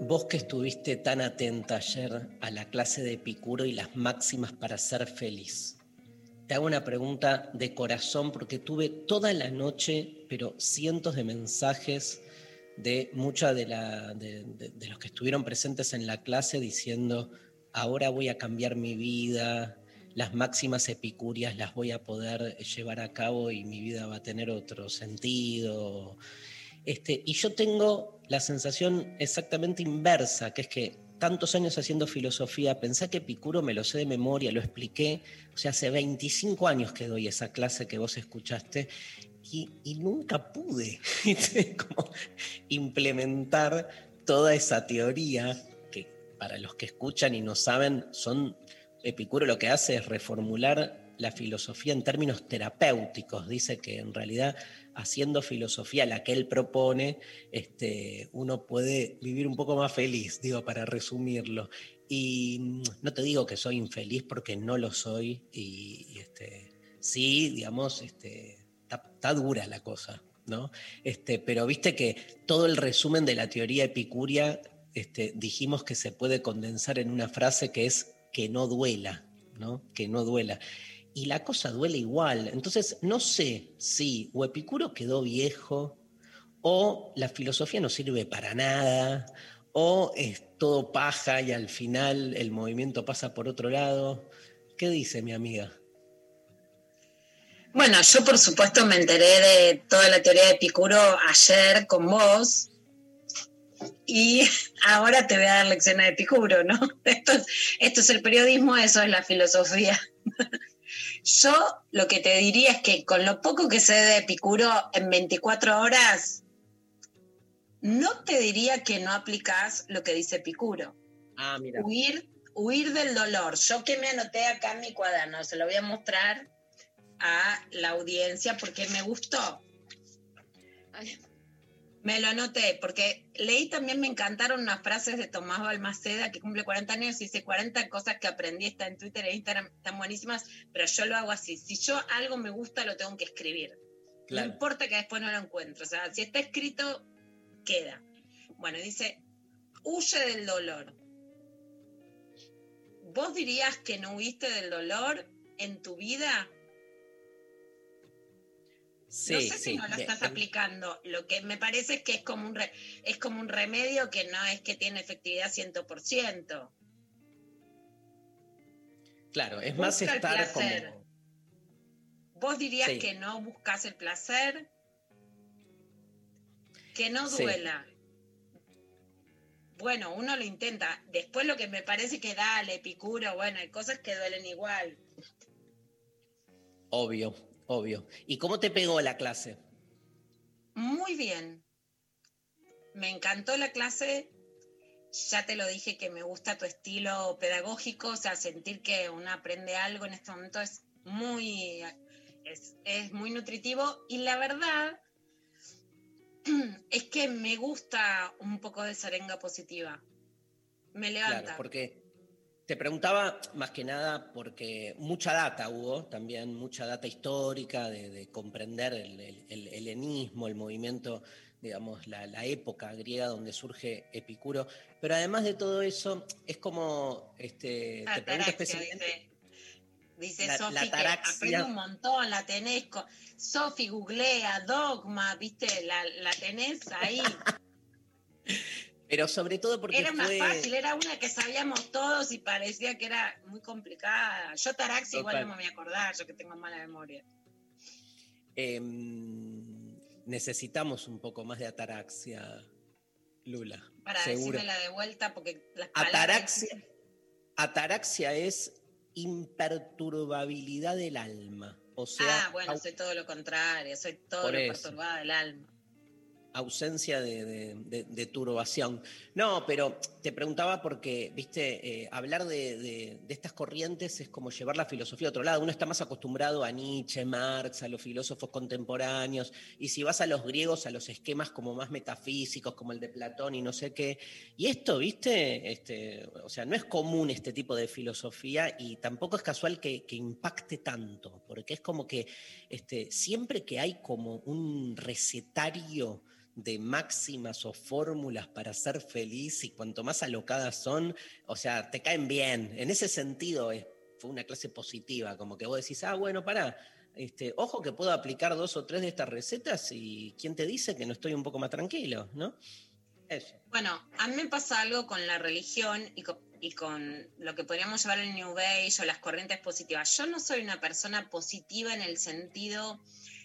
Vos que estuviste tan atenta ayer a la clase de Epicuro y las máximas para ser feliz, te hago una pregunta de corazón porque tuve toda la noche, pero cientos de mensajes de muchos de- de- de los que estuvieron presentes en la clase diciendo, ahora voy a cambiar mi vida, las máximas epicúreas las voy a poder llevar a cabo y mi vida va a tener otro sentido. Este, y yo tengo la sensación exactamente inversa, que es que tantos años haciendo filosofía, pensé que Epicuro me lo sé de memoria, lo expliqué, o sea, hace 25 años que doy esa clase que vos escuchaste y, nunca pude. Como implementar toda esa teoría que para los que escuchan y no saben, son Epicuro lo que hace es reformular la filosofía en términos terapéuticos. Dice que en realidad haciendo filosofía, la que él propone, este, uno puede vivir un poco más feliz, digo, para resumirlo. Y mm, no te digo que soy infeliz porque no lo soy, y, este, sí, digamos, está, está dura la cosa, ¿no? Este, pero viste que todo el resumen de la teoría epicuria este, dijimos que se puede condensar en una frase que es que no duela, ¿no? Que no duela. Y la cosa duele igual. Entonces, no sé si o Epicuro quedó viejo, o la filosofía no sirve para nada, o es todo paja y al final el movimiento pasa por otro lado. ¿Qué dice mi amiga? Bueno, yo por supuesto me enteré de toda la teoría de Epicuro ayer con vos y ahora te voy a dar lecciones de Epicuro, ¿no? Esto es, esto es el periodismo, eso es la filosofía. Yo lo que te diría es que con lo poco que sé de Epicuro en 24 horas, no te diría que no aplicas lo que dice Epicuro. Ah, mira. Huir, huir del dolor. Yo que me anoté acá en mi cuaderno, se lo voy a mostrar a la audiencia porque me gustó. Ay, Me lo anoté porque leí también, me encantaron unas frases de Tomás Balmaceda que cumple 40 años y dice 40 cosas que aprendí, está en Twitter e Instagram, están buenísimas, pero yo lo hago así. Si yo algo me gusta, lo tengo que escribir. Claro. No importa que después no lo encuentre. O sea, si está escrito, queda. Bueno, dice, huye del dolor. ¿Vos dirías que no huiste del dolor en tu vida? Sí, no sé si no lo de- estás de- aplicando. Lo que me parece es que es como un, re- es como un remedio que no es que tiene efectividad 100%. Claro, es más el estar placer. como. ¿Vos dirías Sí. que no buscas el placer? Que no duela. Bueno, uno lo intenta. Después lo que me parece que dale, Epicuro, bueno, hay cosas que duelen igual. Obvio, obvio. ¿Y cómo te pegó la clase? Muy bien. Me encantó la clase. Ya te lo dije que me gusta tu estilo pedagógico, o sea, sentir que uno aprende algo en este momento es muy, es, es muy nutritivo. Y la verdad es que me gusta un poco de serenga positiva. Me levanta. Claro, porque te preguntaba más que nada porque mucha data hubo, también mucha data histórica de, de comprender el, el- el helenismo, el movimiento, digamos, la, la época griega donde surge Epicuro. Pero además de todo eso, es como, este, te pregunto específicamente... dice. Dice La- Sofi que aprende un montón, la tenés. Sofi googlea, dogma, viste, la, la tenés ahí. Pero sobre todo porque Era más fue- fácil, era una que sabíamos todos y parecía que era muy complicada. Yo Taraxi igual no me voy a acordar, yo que tengo mala memoria. Em, necesitamos un poco más de ataraxia, Lula. Para decírmela de vuelta, porque las palabras... Ataraxia, ataraxia es imperturbabilidad del alma. O sea, ah, bueno, soy todo lo contrario, soy todo lo eso. perturbada del alma. Ausencia de, turbación. No, pero te preguntaba porque, viste, eh, hablar de, estas corrientes es como llevar la filosofía a otro lado. Uno está más acostumbrado a Nietzsche, Marx, a los filósofos contemporáneos, y si vas a los griegos, a los esquemas como más metafísicos, como el de Platón y no sé qué. Y esto, viste, este, o sea, no es común este tipo de filosofía y tampoco es casual que, que impacte tanto, porque es como que este, siempre que hay como un recetario de máximas o fórmulas para ser feliz y cuanto más alocadas son, o sea, te caen bien. En ese sentido es, fue una clase positiva, como que vos decís, ah, bueno, pará, este, ojo que puedo aplicar dos o tres de estas recetas y quién te dice que no estoy un poco más tranquilo, ¿no? Bueno, a mí me pasa algo con la religión y con, y con lo que podríamos llamar el New Age o las corrientes positivas. Yo no soy una persona positiva en el sentido,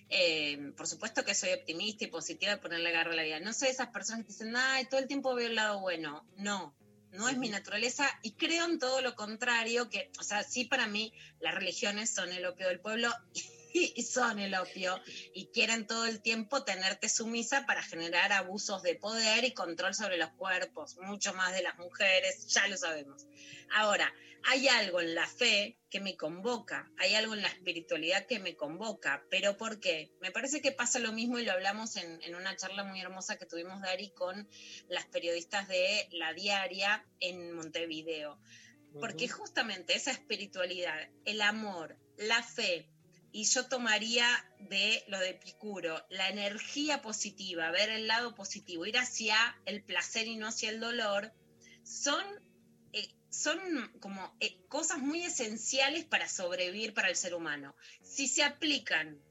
eh, por supuesto que soy optimista y positiva de ponerle garra a la vida. No soy de esas personas que dicen, ay, todo el tiempo veo el lado bueno. No, no es mi naturaleza y creo en todo lo contrario, que, o sea, sí para mí las religiones son el opio del pueblo y son el opio y quieren todo el tiempo tenerte sumisa para generar abusos de poder y control sobre los cuerpos, mucho más de las mujeres, ya lo sabemos. Ahora, hay algo en la fe que me convoca, hay algo en la espiritualidad que me convoca, pero ¿por qué? Me parece que pasa lo mismo y lo hablamos en, en una charla muy hermosa que tuvimos, Dari, con las periodistas de La Diaria en Montevideo. Porque justamente esa espiritualidad, el amor, la fe, y yo tomaría de lo de Picuro, la energía positiva, ver el lado positivo, ir hacia el placer y no hacia el dolor, son, eh, son como eh, cosas muy esenciales para sobrevivir para el ser humano. Si se aplican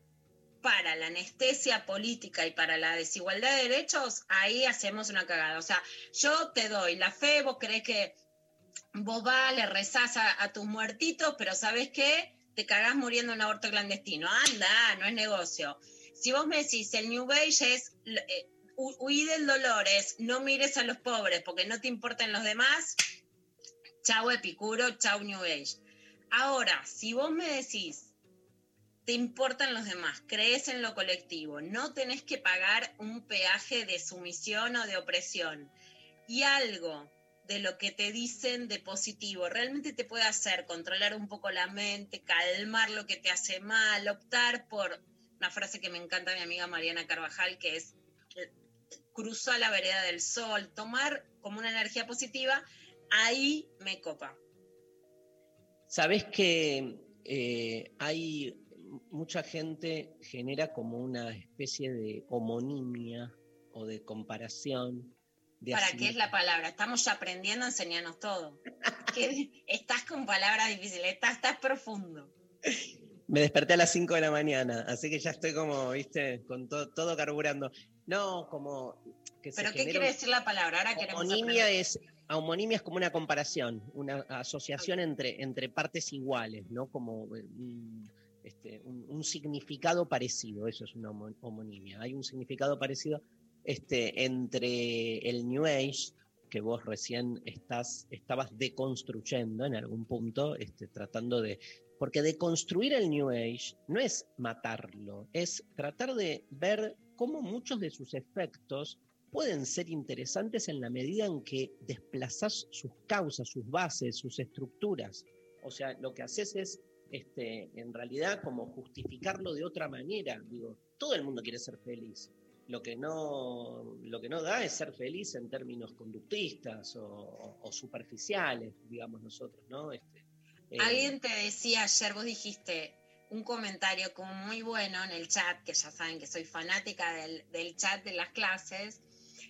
para la anestesia política y para la desigualdad de derechos, ahí hacemos una cagada. O sea, yo te doy la fe, vos crees que vos vas, le rezás a, a tus muertitos, pero ¿sabes qué? Te cagás muriendo en un aborto clandestino. Anda, no es negocio. Si vos me decís, el New Age es eh, del dolor, es no mires a los pobres porque no te importan los demás, chau Epicuro, chau New Age. Ahora, si vos me decís, te importan los demás, crees en lo colectivo, no tenés que pagar un peaje de sumisión o de opresión, y algo de lo que te dicen de positivo realmente te puede hacer controlar un poco la mente, calmar lo que te hace mal, optar por una frase que me encanta mi amiga Mariana Carvajal, que es eh, cruzar la vereda del sol, tomar como una energía positiva, ahí me copa. Sabes que eh, hay mucha gente genera como una especie de homonimia o de comparación. ¿Para qué es la palabra? Estamos ya aprendiendo a enseñarnos todo. Estás con palabras difíciles, estás, estás profundo. Me desperté a las 5 de la mañana, así que ya estoy como, viste, con to- todo carburando. No, como que se ¿Pero qué quiere decir la palabra? Ahora queremos Homonimia es, homonimia es como una comparación, una asociación entre, entre partes iguales, ¿no? Como un, este, un- un significado parecido, eso es una homo- homonimia. Hay un significado parecido este, entre el New Age, que vos recién estás, estabas deconstruyendo en algún punto, este, tratando de... Porque deconstruir el New Age no es matarlo, es tratar de ver cómo muchos de sus efectos pueden ser interesantes en la medida en que desplazás sus causas, sus bases, sus estructuras. O sea, lo que haces es, este, en realidad, como justificarlo de otra manera. Digo, todo el mundo quiere ser feliz. Lo que no, lo que no da es ser feliz en términos conductistas o, o superficiales, digamos nosotros, ¿no? Este, eh, Alguien te decía ayer, vos dijiste un comentario como muy bueno en el chat, que ya saben que soy fanática del, del chat de las clases,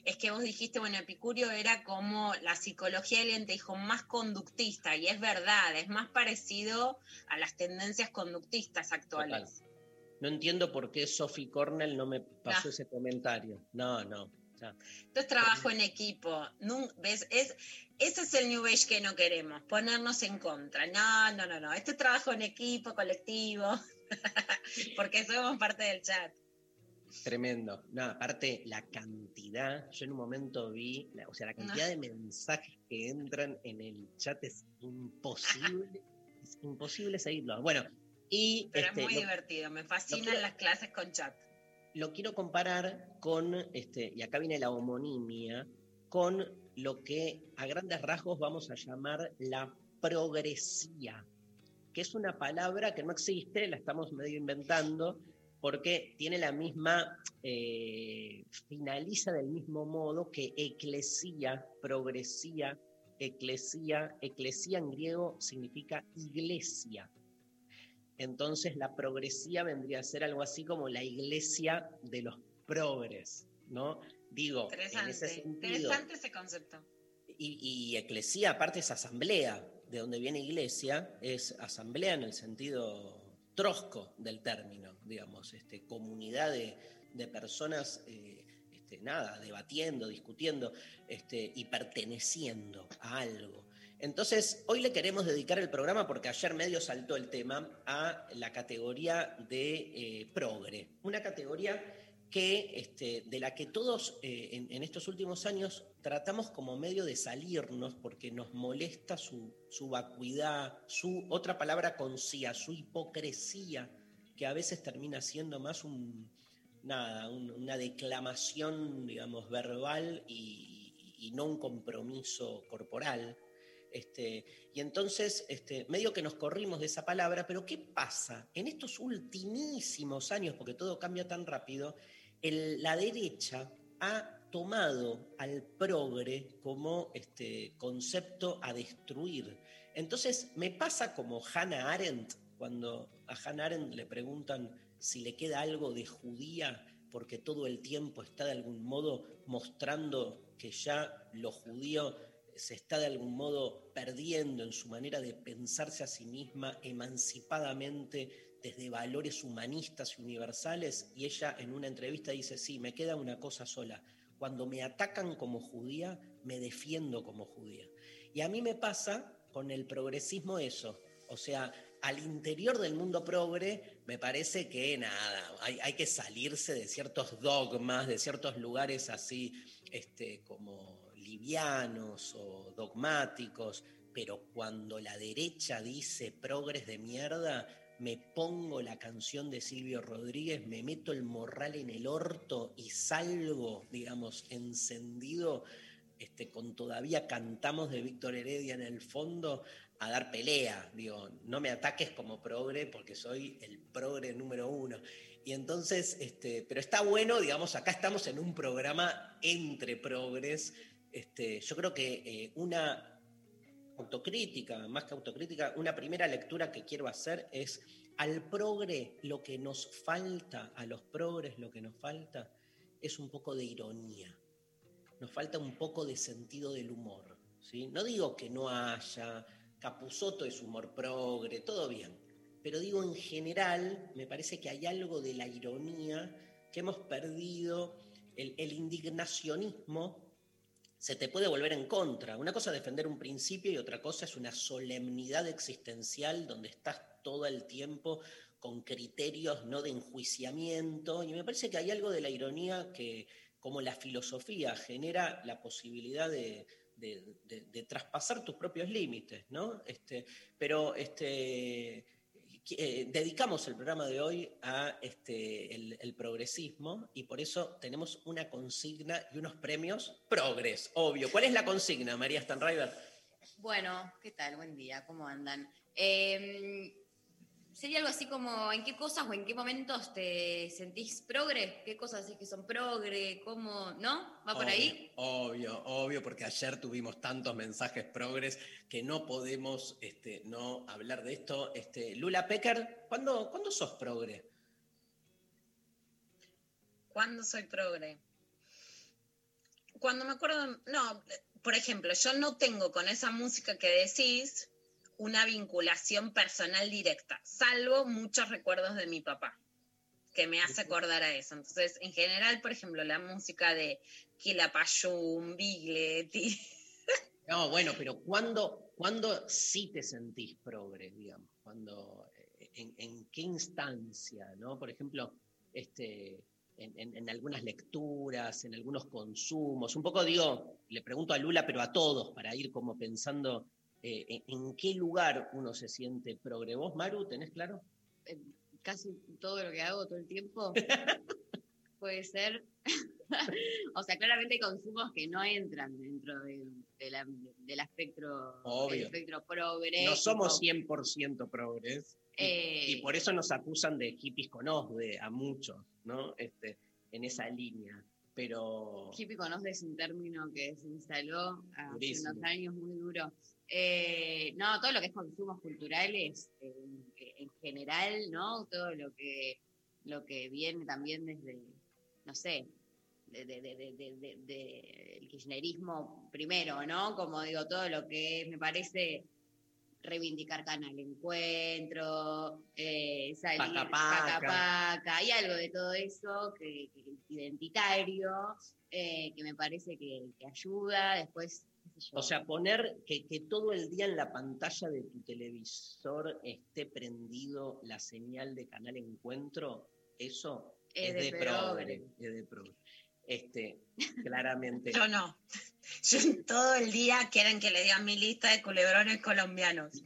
es que vos dijiste, bueno, Epicurio era como la psicología, alguien te dijo, más conductista, y es verdad, es más parecido a las tendencias conductistas actuales. No entiendo por qué Sophie Cornell no me pasó No. ese comentario. No, no. Esto es trabajo en equipo. ¿Ves? Es, ese es el New Age que no queremos, ponernos en contra. No, no, no, no. Este es trabajo en equipo, colectivo, porque somos parte del chat. Tremendo. No, aparte, la cantidad, yo en un momento vi, o sea, la cantidad de mensajes que entran en el chat es imposible, es imposible seguirlo. Bueno, y. Pero es este, muy divertido, me fascinan las clases con chat. Lo quiero comparar con, este, y acá viene la homonimia, con lo que a grandes rasgos vamos a llamar la progresía, que es una palabra que no existe, la estamos medio inventando, porque tiene la misma, eh, finaliza del mismo modo que eclesía, progresía, eclesía, eclesía en griego significa iglesia. Entonces la progresía vendría a ser algo así como la iglesia de los progres, ¿no? Digo, en ese sentido. Interesante ese concepto. Y, y eclesía, aparte es asamblea, de donde viene iglesia, es asamblea en el sentido trosco del término, digamos, este, comunidad de, personas, eh, este, nada, debatiendo, discutiendo este, y perteneciendo a algo. Entonces, hoy le queremos dedicar el programa, porque ayer medio saltó el tema, a la categoría de eh, progre, una categoría que, este, de la que todos eh, en, estos últimos años tratamos como medio de salirnos porque nos molesta su, vacuidad, su, otra palabra concía, su hipocresía, que a veces termina siendo más un, nada, una declamación, digamos, verbal y, no un compromiso corporal. Este, y entonces, este, medio que nos corrimos de esa palabra, pero ¿qué pasa? En estos ultimísimos años, porque todo cambia tan rápido, la derecha ha tomado al progre como este concepto a destruir. Entonces me pasa como Hannah Arendt, cuando a Hannah Arendt le preguntan si le queda algo de judía, porque todo el tiempo está de algún modo mostrando que ya lo judío se está de algún modo perdiendo en su manera de pensarse a sí misma emancipadamente desde valores humanistas y universales, y ella en una entrevista dice, sí, me queda una cosa sola, cuando me atacan como judía, me defiendo como judía. Y a mí me pasa con el progresismo eso, o sea, al interior del mundo progre, me parece que nada, hay, hay, que salirse de ciertos dogmas, de ciertos lugares así este, como livianos o dogmáticos, pero cuando la derecha dice progres de mierda, me pongo la canción de Silvio Rodríguez, me meto el morral en el orto y salgo, digamos, encendido, este, con todavía cantamos de Víctor Heredia en el fondo, a dar pelea. Digo, no me ataques como progre porque soy el progre número uno. Y entonces, este, pero está bueno, digamos, acá estamos en un programa entre progres. Este, yo creo que eh, una autocrítica, más que autocrítica, una primera lectura que quiero hacer es al progre lo que nos falta, a los progres lo que nos falta es un poco de ironía. Nos falta un poco de sentido del humor. ¿sí? No digo que no haya, Capusoto es humor progre, todo bien. Pero digo en general, me parece que hay algo de la ironía que hemos perdido, el, el indignacionismo se te puede volver en contra. Una cosa es defender un principio y otra cosa es una solemnidad existencial donde estás todo el tiempo con criterios no de enjuiciamiento. Y me parece que hay algo de la ironía que, como la filosofía, genera la posibilidad de, traspasar tus propios límites, ¿no? Este, pero este, eh, dedicamos el programa de hoy a este, el, progresismo y por eso tenemos una consigna y unos premios progres, obvio. ¿Cuál es la consigna, María Stanriver? Bueno, ¿qué tal? Buen día, ¿cómo andan? Em, sería algo así como, ¿en qué cosas o en qué momentos te sentís progre? ¿Qué cosas decís que son progre? ¿Cómo? ¿No? ¿Va por ahí? Obvio, obvio, porque ayer tuvimos tantos mensajes progres que no podemos este, no hablar de esto. Este, Lula Pecker, ¿cuándo, ¿cuándo sos progre? ¿Cuándo soy progre? Cuando me acuerdo, no, por ejemplo, yo no tengo con esa música que decís, una vinculación personal directa, salvo muchos recuerdos de mi papá, que me hace acordar a eso. Entonces, en general, por ejemplo, la música de Quilapayún, Bigletti. No, bueno, pero ¿cuándo, ¿cuándo sí te sentís progre, digamos? Cuando, eh, en, en qué instancia, ¿no? Por ejemplo, este, en, en- en algunas lecturas, en algunos consumos. Un poco digo, le pregunto a Lula, pero a todos, para ir como pensando eh, en, qué lugar uno se siente progre. ¿Vos, Maru, tenés claro? casi todo lo que hago todo el tiempo puede ser. o sea, claramente hay consumos que no entran dentro del, de la- del espectro, Obvio. del espectro progre. No somos tipo, 100% progres. Y, Eh. y por eso nos acusan de hippies con OSDE a muchos, ¿no? Este, en esa línea. Pero Hippie conoce es un término que se instaló hace Durísimo. unos años muy duro. Eh, no, todo lo que es consumos culturales eh, en general, ¿no? Todo lo que lo que viene también desde, no sé, de, el kirchnerismo primero, ¿no? Como digo, todo lo que me parece reivindicar Canal Encuentro, eh, salir Paca, paca, paca. paca, hay algo de todo eso que, que- identitario eh, que me parece que, que ayuda, después. O sea, poner que, que todo el día en la pantalla de tu televisor esté prendido la señal de Canal Encuentro, eso es, de, progre. Es de progre. Este, claramente. Yo no. Yo todo el día quieren que le digan mi lista de culebrones colombianos.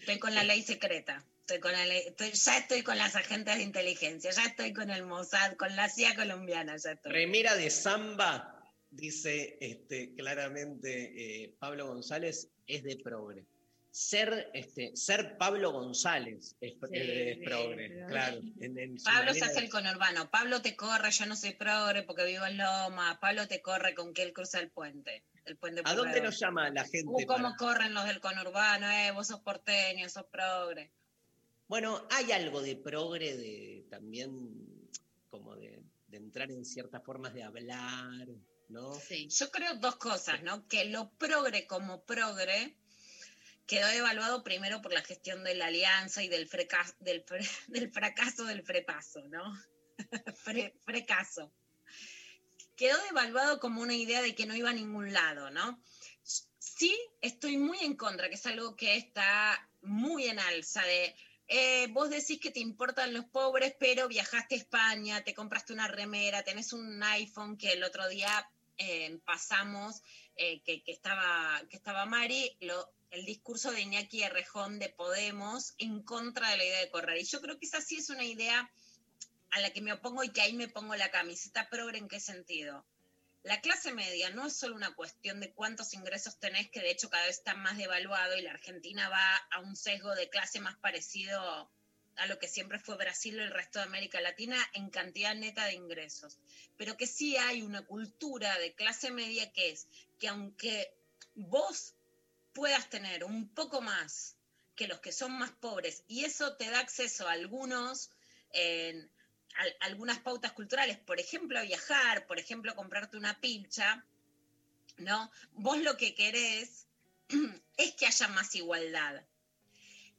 Estoy con la ley secreta. Estoy con la ley, estoy- ya estoy con las agentes de inteligencia, ya estoy con el Mossad, con la CIA colombiana, ya estoy. Remera de samba, dice este, claramente eh, Pablo González, es de progre. Ser, este, ser Pablo González es, Sí, es progre, claro. en- en su Pablo se hace de- el conurbano. Pablo te corre, yo no soy progre porque vivo en Loma. Pablo te corre con que él cruza el puente. El puente ¿A dónde nos llama la gente? Uh, ¿Cómo para- corren los del conurbano? Eh, vos sos porteño, sos progre. Bueno, hay algo de progre de también como de, de entrar en ciertas formas de hablar, ¿no? Sí. Yo creo dos cosas, ¿no? Que lo progre como progre quedó evaluado primero por la gestión de la alianza y del, freca- del, fre- del fracaso del frepaso, ¿no? Fre- frecaso. Quedó evaluado como una idea de que no iba a ningún lado, ¿no? Sí, estoy muy en contra, que es algo que está muy en alza de... eh, vos decís que te importan los pobres, pero viajaste a España, te compraste una remera, tenés un iPhone que el otro día pasamos, eh, que, estaba, que estaba Mari, el discurso de Iñaki Errejón de Podemos en contra de la idea de correr. Y yo creo que esa sí es una idea a la que me opongo y que ahí me pongo la camiseta progre en qué sentido. La clase media no es solo una cuestión de cuántos ingresos tenés, que de hecho cada vez está más devaluado y la Argentina va a un sesgo de clase más parecido a lo que siempre fue Brasil y el resto de América Latina en cantidad neta de ingresos. Pero que sí hay una cultura de clase media que es que aunque vos puedas tener un poco más que los que son más pobres y eso te da acceso a algunos al- algunas pautas culturales, por ejemplo, viajar, por ejemplo, comprarte una pilcha, ¿no? Vos lo que querés es que haya más igualdad.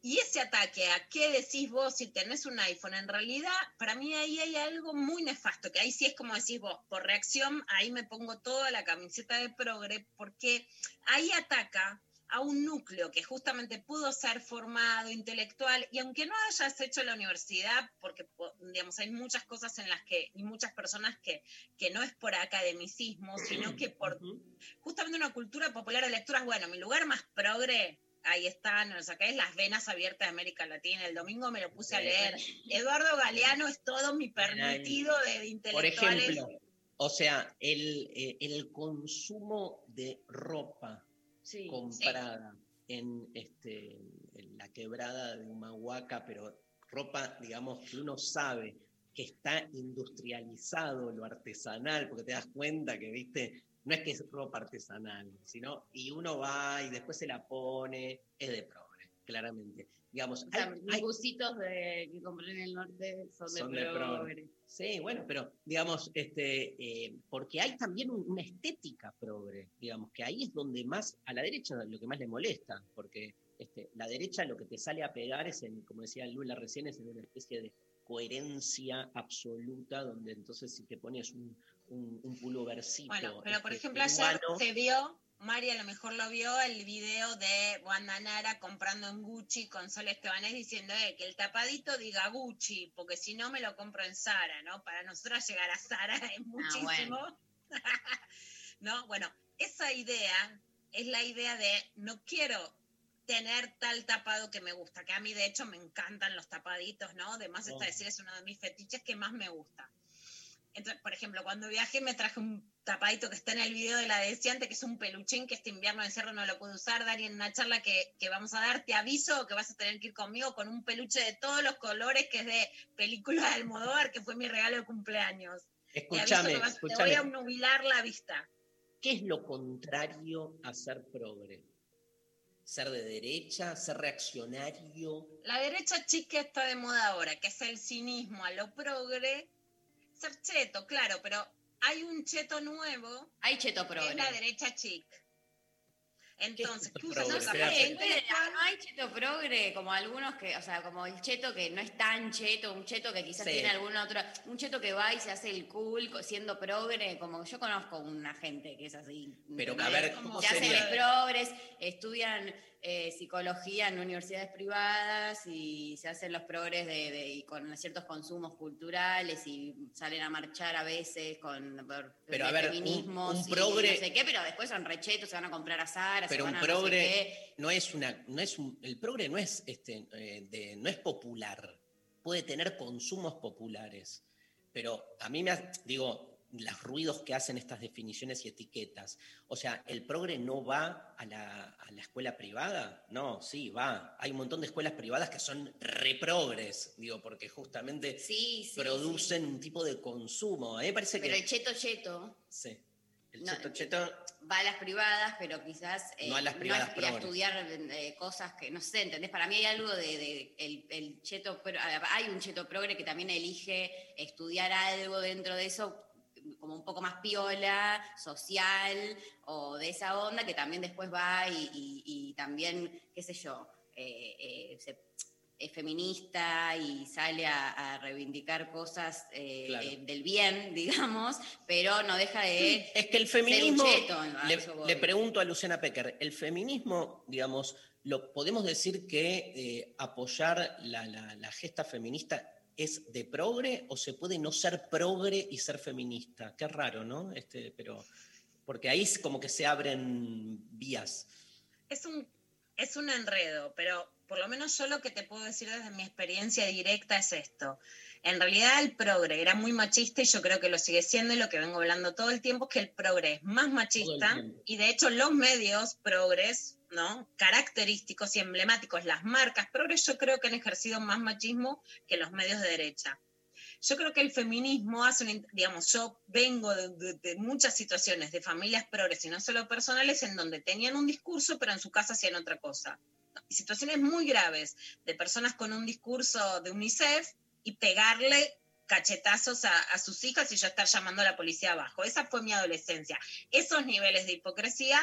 Y ese ataque a qué decís vos si tenés un iPhone, en realidad, para mí ahí hay algo muy nefasto, que ahí sí es como decís vos, por reacción, ahí me pongo toda la camiseta de progre, porque ahí ataca a un núcleo que justamente pudo ser formado, intelectual, y aunque no hayas hecho la universidad, porque po- digamos, hay muchas cosas en las que, y muchas personas que, que no es por academicismo, sino que por justamente una cultura popular de lecturas, bueno, mi lugar más progre, ahí están, o sea, que es las venas abiertas de América Latina, el domingo me lo puse a leer, Eduardo Galeano es todo mi permitido de, de Por intelectuales. ejemplo, o sea, el, eh, el consumo de ropa Sí. comprada en, este, en la quebrada de Humahuaca, pero ropa, digamos, que uno sabe que está industrializado lo artesanal, porque te das cuenta que, viste, no es que es ropa artesanal, sino, y uno va y después se la pone, es de progre, claramente. Digamos, O sea, hay- mis hay- bucitos de, que compré en el norte son de Son de progre. progre. Sí, bueno, pero digamos, este, eh, porque hay también un- una estética progre, digamos, que ahí es donde más, a la derecha lo que más le molesta, porque este, la derecha lo que te sale a pegar es, en, como decía Lula recién, es en una especie de coherencia absoluta, donde entonces si te pones un, un, un. Bueno, pero por este, ejemplo, ayer se vio, Mari a lo mejor lo vio, el video de Wanda Nara comprando en Gucci con Sol Estebanés diciendo eh, que el tapadito diga Gucci, porque si no me lo compro en Zara, ¿no? Para nosotras llegar a Zara es muchísimo. ¿No? Bueno, esa idea es la idea de no quiero tener tal tapado que me gusta, que a mí de hecho me encantan los tapaditos, ¿no? Además está Oh. decir, es uno de mis fetiches que más me gusta. Entonces, por ejemplo, cuando viajé me traje un tapadito que está en el video de la deseante, que es un peluchín que este invierno de cerro no lo puedo usar. Dani, en una charla que, que vamos a dar, te aviso que vas a tener que ir conmigo con un peluche de todos los colores, que es de película de Almodóvar, que fue mi regalo de cumpleaños. Te Escúchame, vas- te voy a nubilar la vista. ¿Qué es lo contrario a ser progre? ¿Ser de derecha? ¿Ser reaccionario? La derecha chica está de moda ahora, que es el cinismo a lo progre. Ser cheto, claro, pero hay un cheto nuevo Hay cheto que progre. es la derecha chic. Entonces, ¿qué usan? Gente, no hay cheto progre, como algunos que, o sea, como el cheto que no es tan cheto, un cheto que quizás Sí. tiene algún otro, un cheto que va y se hace el cool co- siendo progre, como yo conozco una gente que es así. Pero, ¿entendés? a ver, ¿cómo se hacen los progres, estudian eh, psicología en universidades privadas y se hacen los progres de, de- y con ciertos consumos culturales y salen a marchar a veces con por, Pero, de a ver, un- feminismos un y progre- no sé qué, pero después son rechetos, se van a comprar a Zara, se Pero van un a no sé progre no es una, no es un, el progre no es este, eh, de- no es popular, puede tener consumos populares, pero a mí me ha- digo los ruidos que hacen estas definiciones y etiquetas. O sea, ¿el progre no va a la, a la escuela privada? No, sí, va. Hay un montón de escuelas privadas que son reprogres, digo, porque justamente Sí, sí. producen un tipo de consumo. A mí me parece. Pero que... el cheto cheto Sí. El No, cheto cheto va a las privadas, pero quizás eh, No a las privadas es ir a progres. estudiar eh, cosas que, no sé, ¿entendés? Para mí hay algo de, de- el, el cheto, pro- hay un cheto progre que también elige estudiar algo dentro de eso como un poco más piola, social o de esa onda, que también después va y, y- y también, qué sé yo, eh, eh, se- es feminista y sale a, a reivindicar cosas eh, Claro. del bien, digamos, pero no deja de Es que el feminismo, cheto, le, pregunto a Luciana Pecker, el feminismo, digamos, lo, ¿podemos decir que apoyar la, la- la gesta feminista es de progre o se puede no ser progre y ser feminista? Qué raro, ¿no? Este, pero, porque ahí es como que se abren vías. es un, es un enredo, pero por lo menos yo lo que te puedo decir desde mi experiencia directa es esto. En realidad el progre era muy machista y yo creo que lo sigue siendo y lo que vengo hablando todo el tiempo es que el progre es más machista y de hecho los medios progres, ¿no? Característicos y emblemáticos, las marcas progres yo creo que han ejercido más machismo que los medios de derecha. Yo creo que el feminismo hace, un, digamos, yo vengo de, de- de muchas situaciones de familias progres y no solo personales en donde tenían un discurso pero en su casa hacían otra cosa. Situaciones muy graves de personas con un discurso de UNICEF y pegarle cachetazos a, a sus hijas y yo estar llamando a la policía abajo. Esa fue mi adolescencia. Esos niveles de hipocresía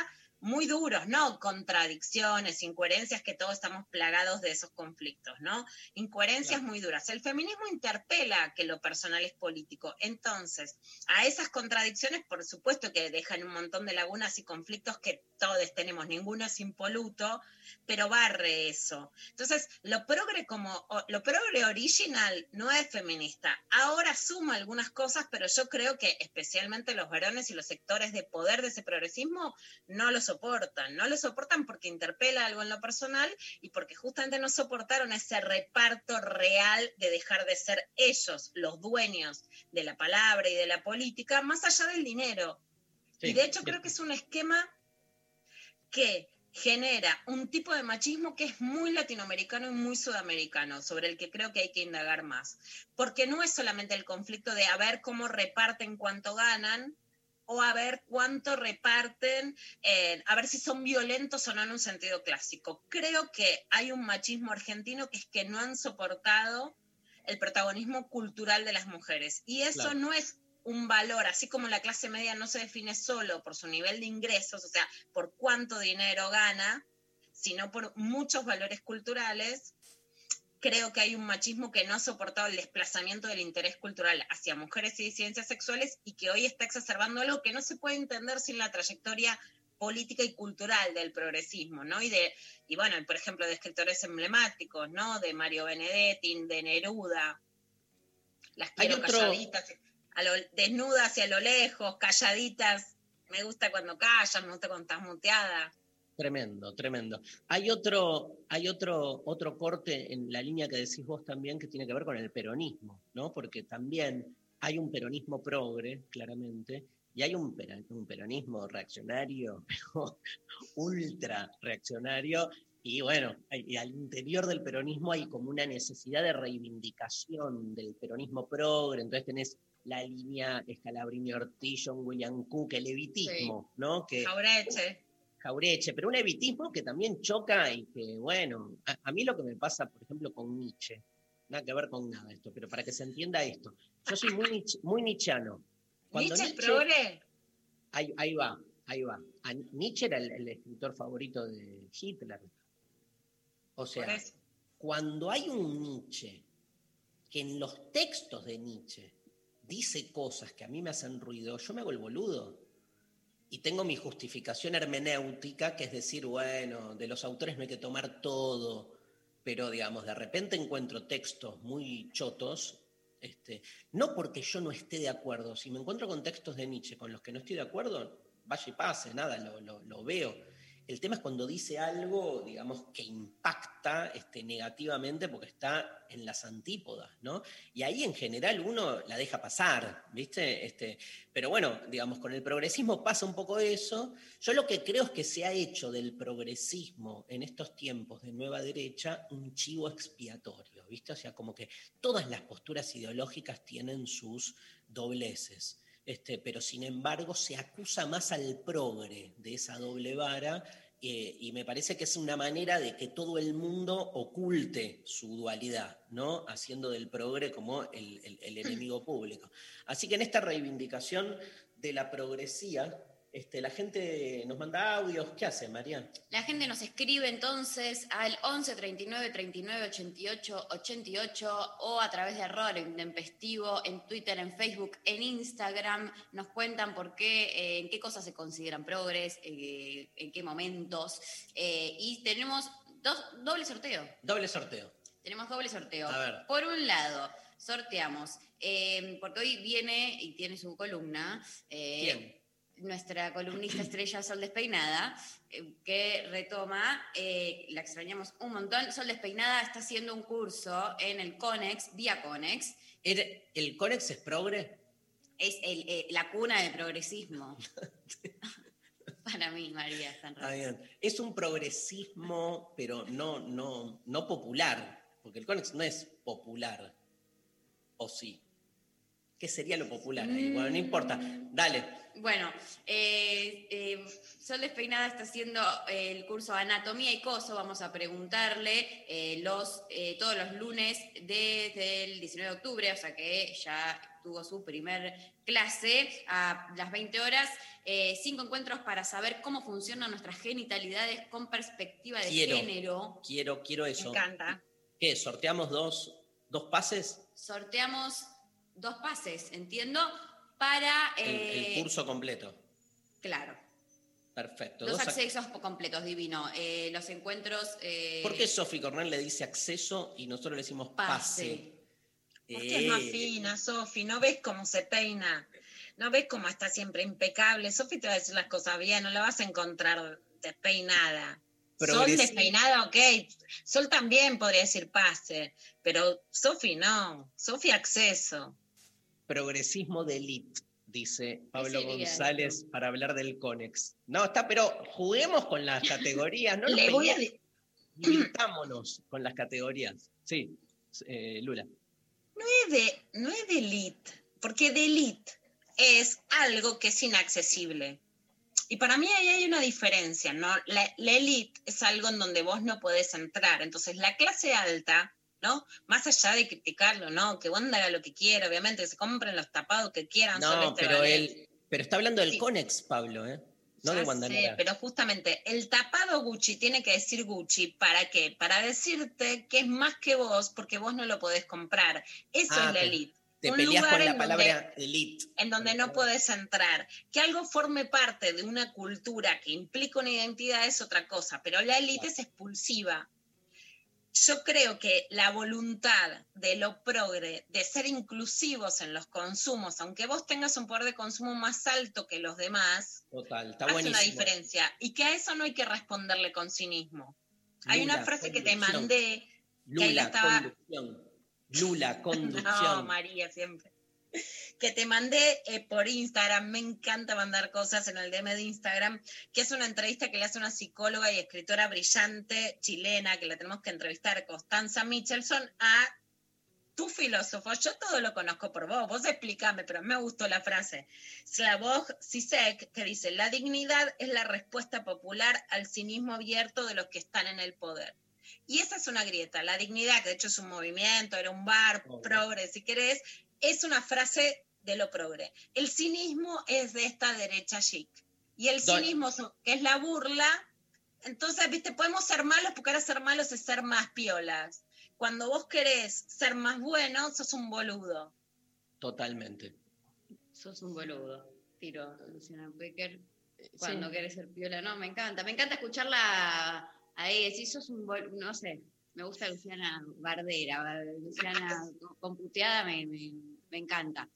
muy duros, ¿no? Contradicciones, incoherencias, que todos estamos plagados de esos conflictos, ¿no? Incoherencias muy duras. El feminismo interpela que lo personal es político. Entonces, a esas contradicciones, por supuesto que dejan un montón de lagunas y conflictos que todos tenemos, ninguno es impoluto, pero barre eso. Entonces, lo progre como lo progre original no es feminista. Ahora suma algunas cosas, pero yo creo que especialmente los varones y los sectores de poder de ese progresismo no lo soportan. No lo soportan porque interpela algo en lo personal y porque justamente no soportaron ese reparto real de dejar de ser ellos los dueños de la palabra y de la política, más allá del dinero. Sí, y de hecho creo que es un esquema que genera un tipo de machismo que es muy latinoamericano y muy sudamericano, sobre el que creo que hay que indagar más. Porque no es solamente el conflicto de a ver cómo reparten cuánto ganan o a ver cuánto reparten, eh, a ver si son violentos o no en un sentido clásico. Creo que hay un machismo argentino que es que no han soportado el protagonismo cultural de las mujeres. Y eso Claro. no es un valor, así como la clase media no se define solo por su nivel de ingresos, o sea, por cuánto dinero gana, sino por muchos valores culturales. Creo que hay un machismo que no ha soportado el desplazamiento del interés cultural hacia mujeres y disidencias sexuales y que hoy está exacerbando algo que no se puede entender sin la trayectoria política y cultural del progresismo, ¿no? Y de, y bueno, por ejemplo, de escritores emblemáticos, ¿no? De Mario Benedetti, de Neruda, las quiero calladitas, a lo, desnudas y a lo lejos, calladitas, me gusta cuando callas, me gusta cuando estás muteada. Tremendo, tremendo. Hay otro, hay otro, otro corte en la línea que decís vos también que tiene que ver con el peronismo, ¿no? Porque también hay un peronismo progre, claramente, y hay un, un peronismo reaccionario, pero ultra reaccionario, y bueno, y al interior del peronismo hay como una necesidad de reivindicación del peronismo progre, entonces tenés la línea Scalabrini Ortiz, John William Cook, el evitismo, ¿no? Que, Jaureche. Jaureche, pero un evitismo que también choca y que, bueno, a, mí lo que me pasa, por ejemplo, con Nietzsche, nada que ver con nada esto, pero para que se entienda esto, yo soy muy, muy nichiano. ¿Nietzsche es progre? Ahí, ahí, va, ahí va. Nietzsche era el, escritor favorito de Hitler. O sea, cuando hay un Nietzsche que en los textos de Nietzsche dice cosas que a mí me hacen ruido, yo me hago el boludo. Y tengo mi justificación hermenéutica, que es decir, bueno, de los autores no hay que tomar todo, pero digamos, de repente encuentro textos muy chotos, este, no porque yo no esté de acuerdo, si me encuentro con textos de Nietzsche con los que no estoy de acuerdo, vaya y pase, nada, lo, lo veo el tema es cuando dice algo, digamos, que impacta este, negativamente porque está en las antípodas, ¿no? Y ahí en general uno la deja pasar, ¿viste? Este, pero bueno, digamos, con el progresismo pasa un poco eso. Yo lo que creo es que se ha hecho del progresismo en estos tiempos de nueva derecha un chivo expiatorio, ¿viste? O sea, como que todas las posturas ideológicas tienen sus dobleces. Este, pero sin embargo se acusa más al progre de esa doble vara eh, y me parece que es una manera de que todo el mundo oculte su dualidad, ¿no? Haciendo del progre como el, el enemigo público. Así que en esta reivindicación de la progresía, este, la gente nos manda audios. ¿Qué hace, María? La gente nos escribe entonces al 11 39 39 88 88 o a través de error intempestivo en Twitter, en Facebook, en Instagram. Nos cuentan por qué, eh, en qué cosas se consideran progres, eh, en qué momentos. Eh, y tenemos dos, doble sorteo. Doble sorteo. Tenemos doble sorteo. A ver. Por un lado, sorteamos, porque hoy viene y tiene su columna. ¿Quién? Nuestra columnista estrella Sol Despeinada, eh, que retoma, eh, la extrañamos un montón. Sol Despeinada está haciendo un curso en el CONEX, vía CONEX. ¿El, CONEX es progre? Es eh, la cuna del progresismo. Para mí, María, está Es un progresismo, pero no, no, no popular, porque el CONEX no es popular, ¿o sí? ¿Qué sería lo popular? Bueno, no importa. Dale. Bueno, eh, eh, Sol Despeinada está haciendo eh, el curso Anatomía y Coso. Vamos a preguntarle los, todos los lunes desde el 19 de octubre, o sea que ya tuvo su primer clase a las 20 horas. cinco encuentros para saber cómo funcionan nuestras genitalidades con perspectiva de género. Quiero, quiero eso. Me encanta. ¿Qué? ¿Sorteamos dos, dos pases? Sorteamos dos pases, entiendo, para... el, eh, curso completo. Claro. Perfecto. Dos, accesos completos, divino. Eh, los encuentros... Eh, ¿Por qué Sofi Cornell le dice acceso y nosotros le decimos pase? Porque es más fina, Sofi, no ves cómo se peina, no ves cómo está siempre impecable. Sofi te va a decir las cosas bien, no la vas a encontrar despeinada. Sol despeinada, ok. Sol también podría decir pase, pero Sofi no. Sofi acceso progresismo de élite, dice Pablo González para hablar del CONEX. No, está, pero juguemos con las categorías, no Le voy a limitámonos con las categorías. Sí, eh, Lula. No es, de, no es de elite, porque de elite es algo que es inaccesible. Y para mí ahí hay una diferencia, ¿no? La, la elite es algo en donde vos no podés entrar. Entonces, la clase alta ¿no? Más allá de criticarlo, ¿no? Que Wanda haga lo que quiera, obviamente, que se compren los tapados que quieran. No, pero él, pero está hablando del Conex, Pablo, ¿eh? no de Wanda sé, pero justamente el tapado Gucci tiene que decir Gucci, ¿para qué? Para decirte que es más que vos, porque vos no lo podés comprar. Eso Ah, es la te- elite. Te un peleas lugar con la palabra elite. en donde no podés entrar. Que algo forme parte de una cultura que implica una identidad es otra cosa, pero la élite es expulsiva. Yo creo que la voluntad de lo progre, de ser inclusivos en los consumos, aunque vos tengas un poder de consumo más alto que los demás, Total, está hace buenísimo. una diferencia. Y que a eso no hay que responderle con cinismo. Hay una Lula, frase que te mandé, que ahí Lula, estaba- conducción. Lula, no, conducción. María, siempre. Que te mandé eh, por Instagram, me encanta mandar cosas en el DM de Instagram, que es una entrevista que le hace una psicóloga y escritora brillante chilena, que la tenemos que entrevistar, Constanza Michelson, a tu filósofo. Yo todo lo conozco por vos, vos explícame, pero me gustó la frase. Slavoj Zizek, que dice, la dignidad es la respuesta popular al cinismo abierto de los que están en el poder. Y esa es una grieta. La dignidad, que de hecho es un movimiento, era un bar, Obvio. progre, si querés, es una frase de lo progre. El cinismo es de esta derecha chic. Y el Don- cinismo, que es la burla, entonces, viste, podemos ser malos porque ahora ser malos es ser más piolas. Cuando vos querés ser más bueno, sos un boludo. Totalmente. Sos un boludo. Tiro, Luciana Pecker. Cuando querés ser piola, no, me encanta. Me encanta escucharla ahí, decir, sos un boludo, no sé. Me gusta Luciana Bardera, Luciana computeada, me, me, me encanta.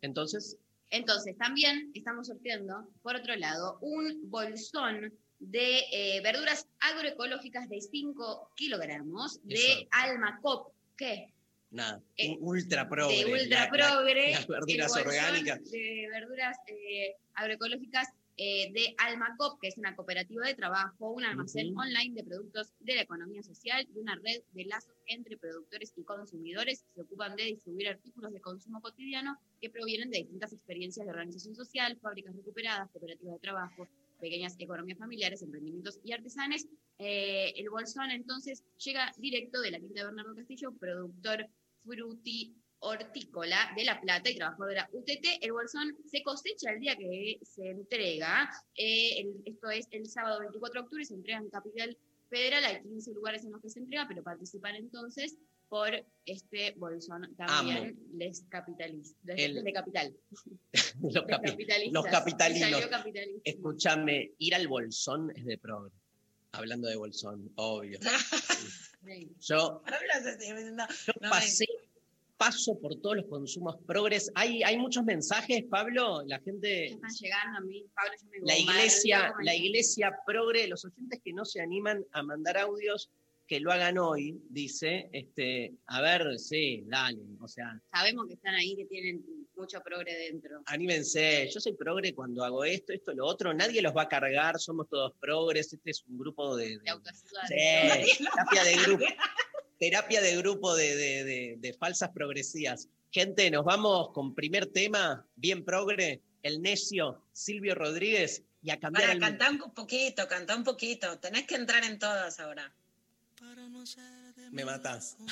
Entonces, Entonces, también estamos sorteando, por otro lado, un bolsón de eh, verduras agroecológicas de 5 kilogramos de Eso. Alma Cop. ¿Qué? nada, Eh, ultra progre. de ultra la- la- progre. las verduras orgánicas. De verduras eh, agroecológicas eh, de Almacop, que es una cooperativa de trabajo, un almacén online de productos de la economía social y una red de lazos entre productores y consumidores. Se ocupan de distribuir artículos de consumo cotidiano que provienen de distintas experiencias de organización social, fábricas recuperadas, cooperativas de trabajo, pequeñas economías familiares, emprendimientos y artesanes. Eh, el bolsón entonces llega directo de la quinta de Bernardo Castillo, productor fruti hortícola de La Plata y trabajador de la UTT. El bolsón se cosecha el día que se entrega. Eh, el- esto es el sábado 24 de octubre, se entrega en Capital Federal. Hay 15 lugares en los que se entrega, pero participan entonces por este bolsón también les capitalistas, El- de capital. los, Les capi- capitalistas. los capitalinos. Escúchame, ir al bolsón es de progre. Hablando de bolsón, obvio. Yo, yo pasé, paso por todos los consumos progres. Hay, hay muchos mensajes, Pablo, la Ya gente, están llegando a mí, Pablo, ya me la bombardeo iglesia, la iglesia progre, los oyentes que no se animan a mandar audios, que lo hagan hoy, dice, este, a ver, sí, dale, o sea, Sabemos que están ahí, que tienen mucho progre dentro. anímense, yo soy progre cuando hago esto, esto, lo otro, nadie los va a cargar, somos todos progres, este es un grupo de... de- De terapia de grupo. terapia de grupo de, de- de- de falsas progresías. Gente, nos vamos con primer tema, bien progre, el necio, Silvio Rodríguez, y a cambiar Para el cantar un poquito, canta un poquito. Tenés que entrar en todas ahora. Me matás.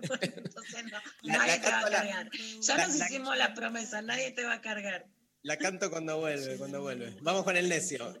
Entonces no, La- nadie la te va a la- cargar. Ya nos la- hicimos la promesa, nadie te va a cargar. La canto cuando vuelve, cuando vuelve. Vamos con el necio.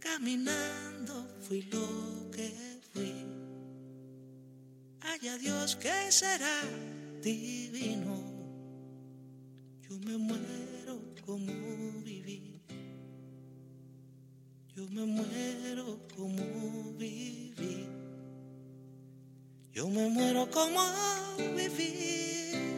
Caminando fui lo que fui. Haya Dios que será divino. Yo me muero como viví. Yo me muero como viví. Yo me muero como viví.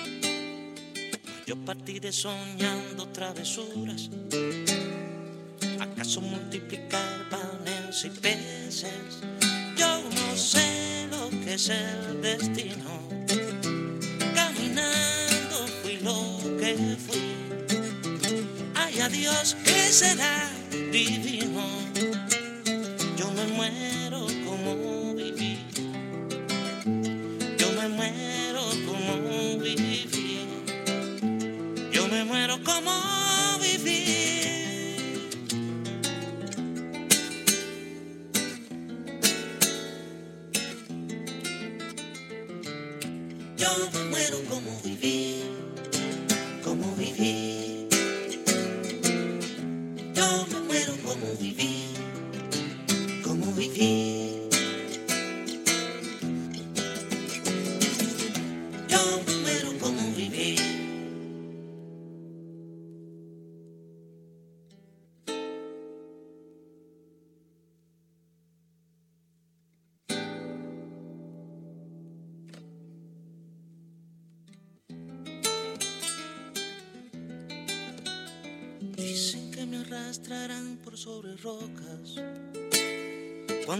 Yo partiré soñando travesuras. ¿Acaso multiplicar panes y peces? Yo no sé lo que es el destino. Caminando fui lo que fui. Ay, adiós, que será divino. Yo me muero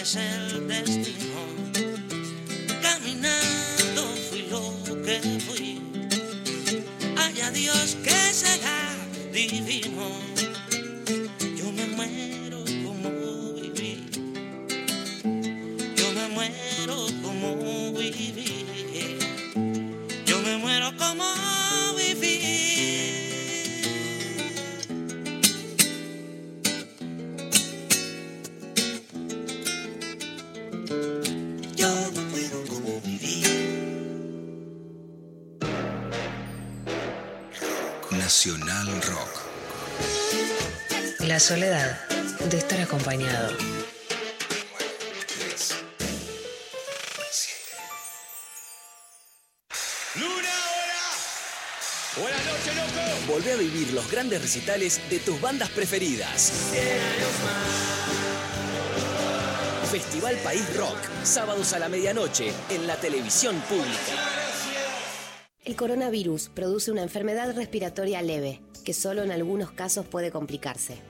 Es el destino. Caminando fui lo que fui. Ay, adiós, que será divino. La soledad de estar acompañado. ¡Luna, hola! ¡Buenas noches, loco! Volvé a vivir los grandes recitales de tus bandas preferidas. Festival País Rock, sábados a la medianoche en la televisión pública. El coronavirus produce una enfermedad respiratoria leve, que solo en algunos casos puede complicarse.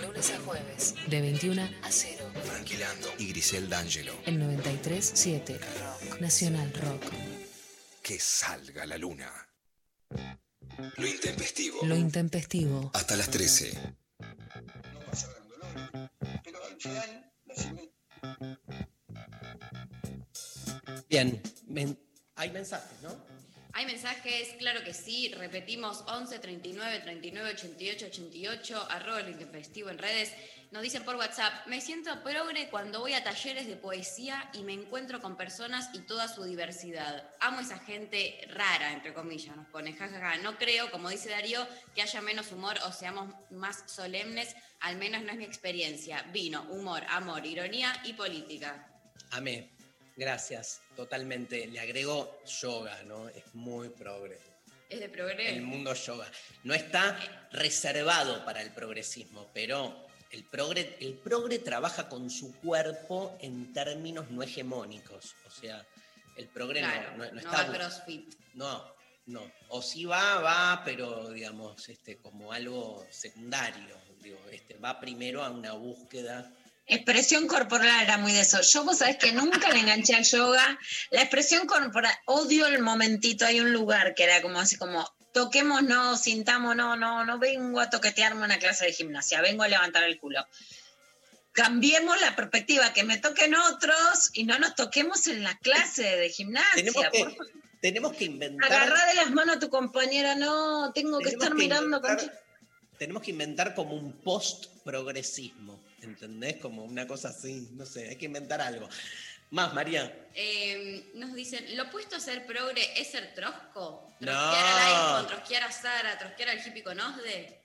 Lunes a jueves, de 21 a 0. Franquilando y Grisel D'Angelo. El 93.7. Nacional Rock. Que salga la luna. Lo intempestivo. Lo intempestivo. Hasta las 13. Bien, men- hay mensajes, ¿no? Hay mensajes, claro que sí, repetimos 11 39 39 88 88, arroba el intempestivo en redes. Nos dicen por WhatsApp, me siento progre cuando voy a talleres de poesía y me encuentro con personas y toda su diversidad. Amo esa gente rara, entre comillas, nos pone, jajaja. No creo, como dice Darío, que haya menos humor o seamos más solemnes, al menos no es mi experiencia. Vino, humor, amor, ironía y política. Amé. Gracias, totalmente. Le agrego yoga, ¿no? Es muy progre. Es de progre. El mundo yoga. No está reservado para el progresismo, pero el progre, el progre trabaja con su cuerpo en términos no hegemónicos. O sea, el progre no- Claro, no, no no está. va al CrossFit. No, no. O si va, va, pero digamos, este, como algo secundario. Digo, este, va primero a una búsqueda. Expresión corporal era muy de eso. Yo, vos sabés que nunca le enganché al yoga. La expresión corporal, odio el momentito. Hay un lugar que era como así como, toquemos, no, sintamos, no, no, no vengo a toquetearme una clase de gimnasia, vengo a levantar el culo. Cambiemos la perspectiva, que me toquen otros y no nos toquemos en la clase de gimnasia. Tenemos que, por favor. tenemos que inventar. Agarrá de las manos a tu compañera, no, tengo que estar que mirando con... inventar- Tenemos que inventar como un post-progresismo, ¿entendés? Como una cosa así, no sé, hay que inventar algo. Más, María. Eh, nos dicen, ¿lo opuesto a ser progre es ser trosco? No. ¿Trosquear al iPhone, trosquear a Sara, trosquear al hippie con Osde?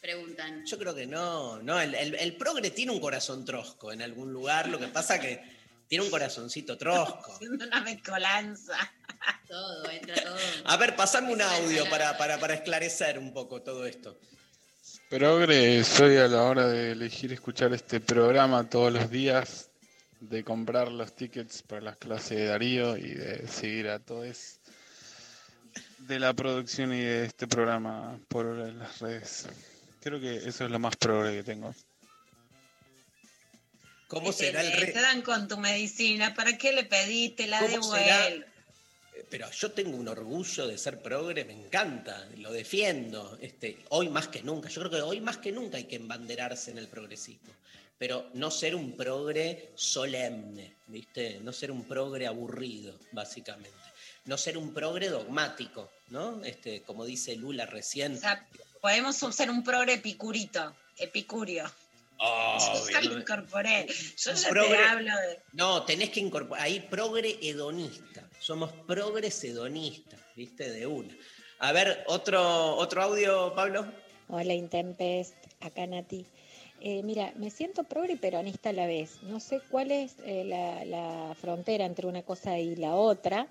Preguntan. Yo creo que no, no, el, el- el progre tiene un corazón trosco en algún lugar, lo que pasa que tiene un corazoncito trosco. Haciendo una mezcolanza. Todo, entra todo. A ver, pasame un audio para, para, para esclarecer un poco todo esto. Progre, soy a la hora de elegir escuchar este programa todos los días, de comprar los tickets para las clases de Darío y de seguir a todos de la producción y de este programa por las redes. Creo que eso es lo más progre que tengo. ¿Cómo será el re- te dan con tu medicina, ¿para qué le pediste? La ¿Cómo será? Pero yo tengo un orgullo de ser progre, me encanta, lo defiendo. Este, hoy más que nunca, yo creo que hoy más que nunca hay que embanderarse en el progresismo. Pero no ser un progre solemne, ¿viste? No ser un progre aburrido, básicamente. No ser un progre dogmático, ¿no? Este, como dice Lula recién. O sea, podemos ser un progre epicurito, epicurio. Yo ya lo incorporé. Yo ya progre- te hablo de. No, tenés que incorporar. Ahí progre hedonista. Somos progres hedonistas, ¿viste? De una. A ver, otro, otro audio, Pablo. Hola Intempest, acá Nati. Eh, mira, me siento progre y a la vez. No sé cuál es eh, la, frontera entre una cosa y la otra,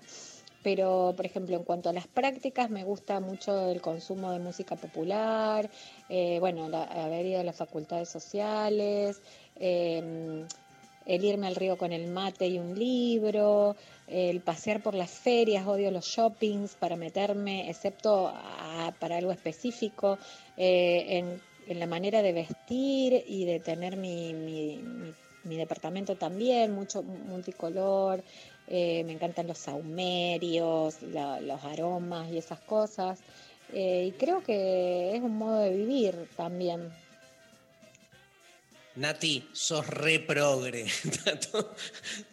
pero por ejemplo, en cuanto a las prácticas, me gusta mucho el consumo de música popular, eh, bueno, la- haber ido a las facultades sociales, el irme al río con el mate y un libro, el pasear por las ferias, odio los shoppings para meterme, excepto a- para algo específico, eh, en, en la manera de vestir y de tener mi, mi- departamento también, mucho multicolor, eh, me encantan los saumerios, la- los aromas y esas cosas. eh, y creo que es un modo de vivir también. Nati, sos re progre. todo,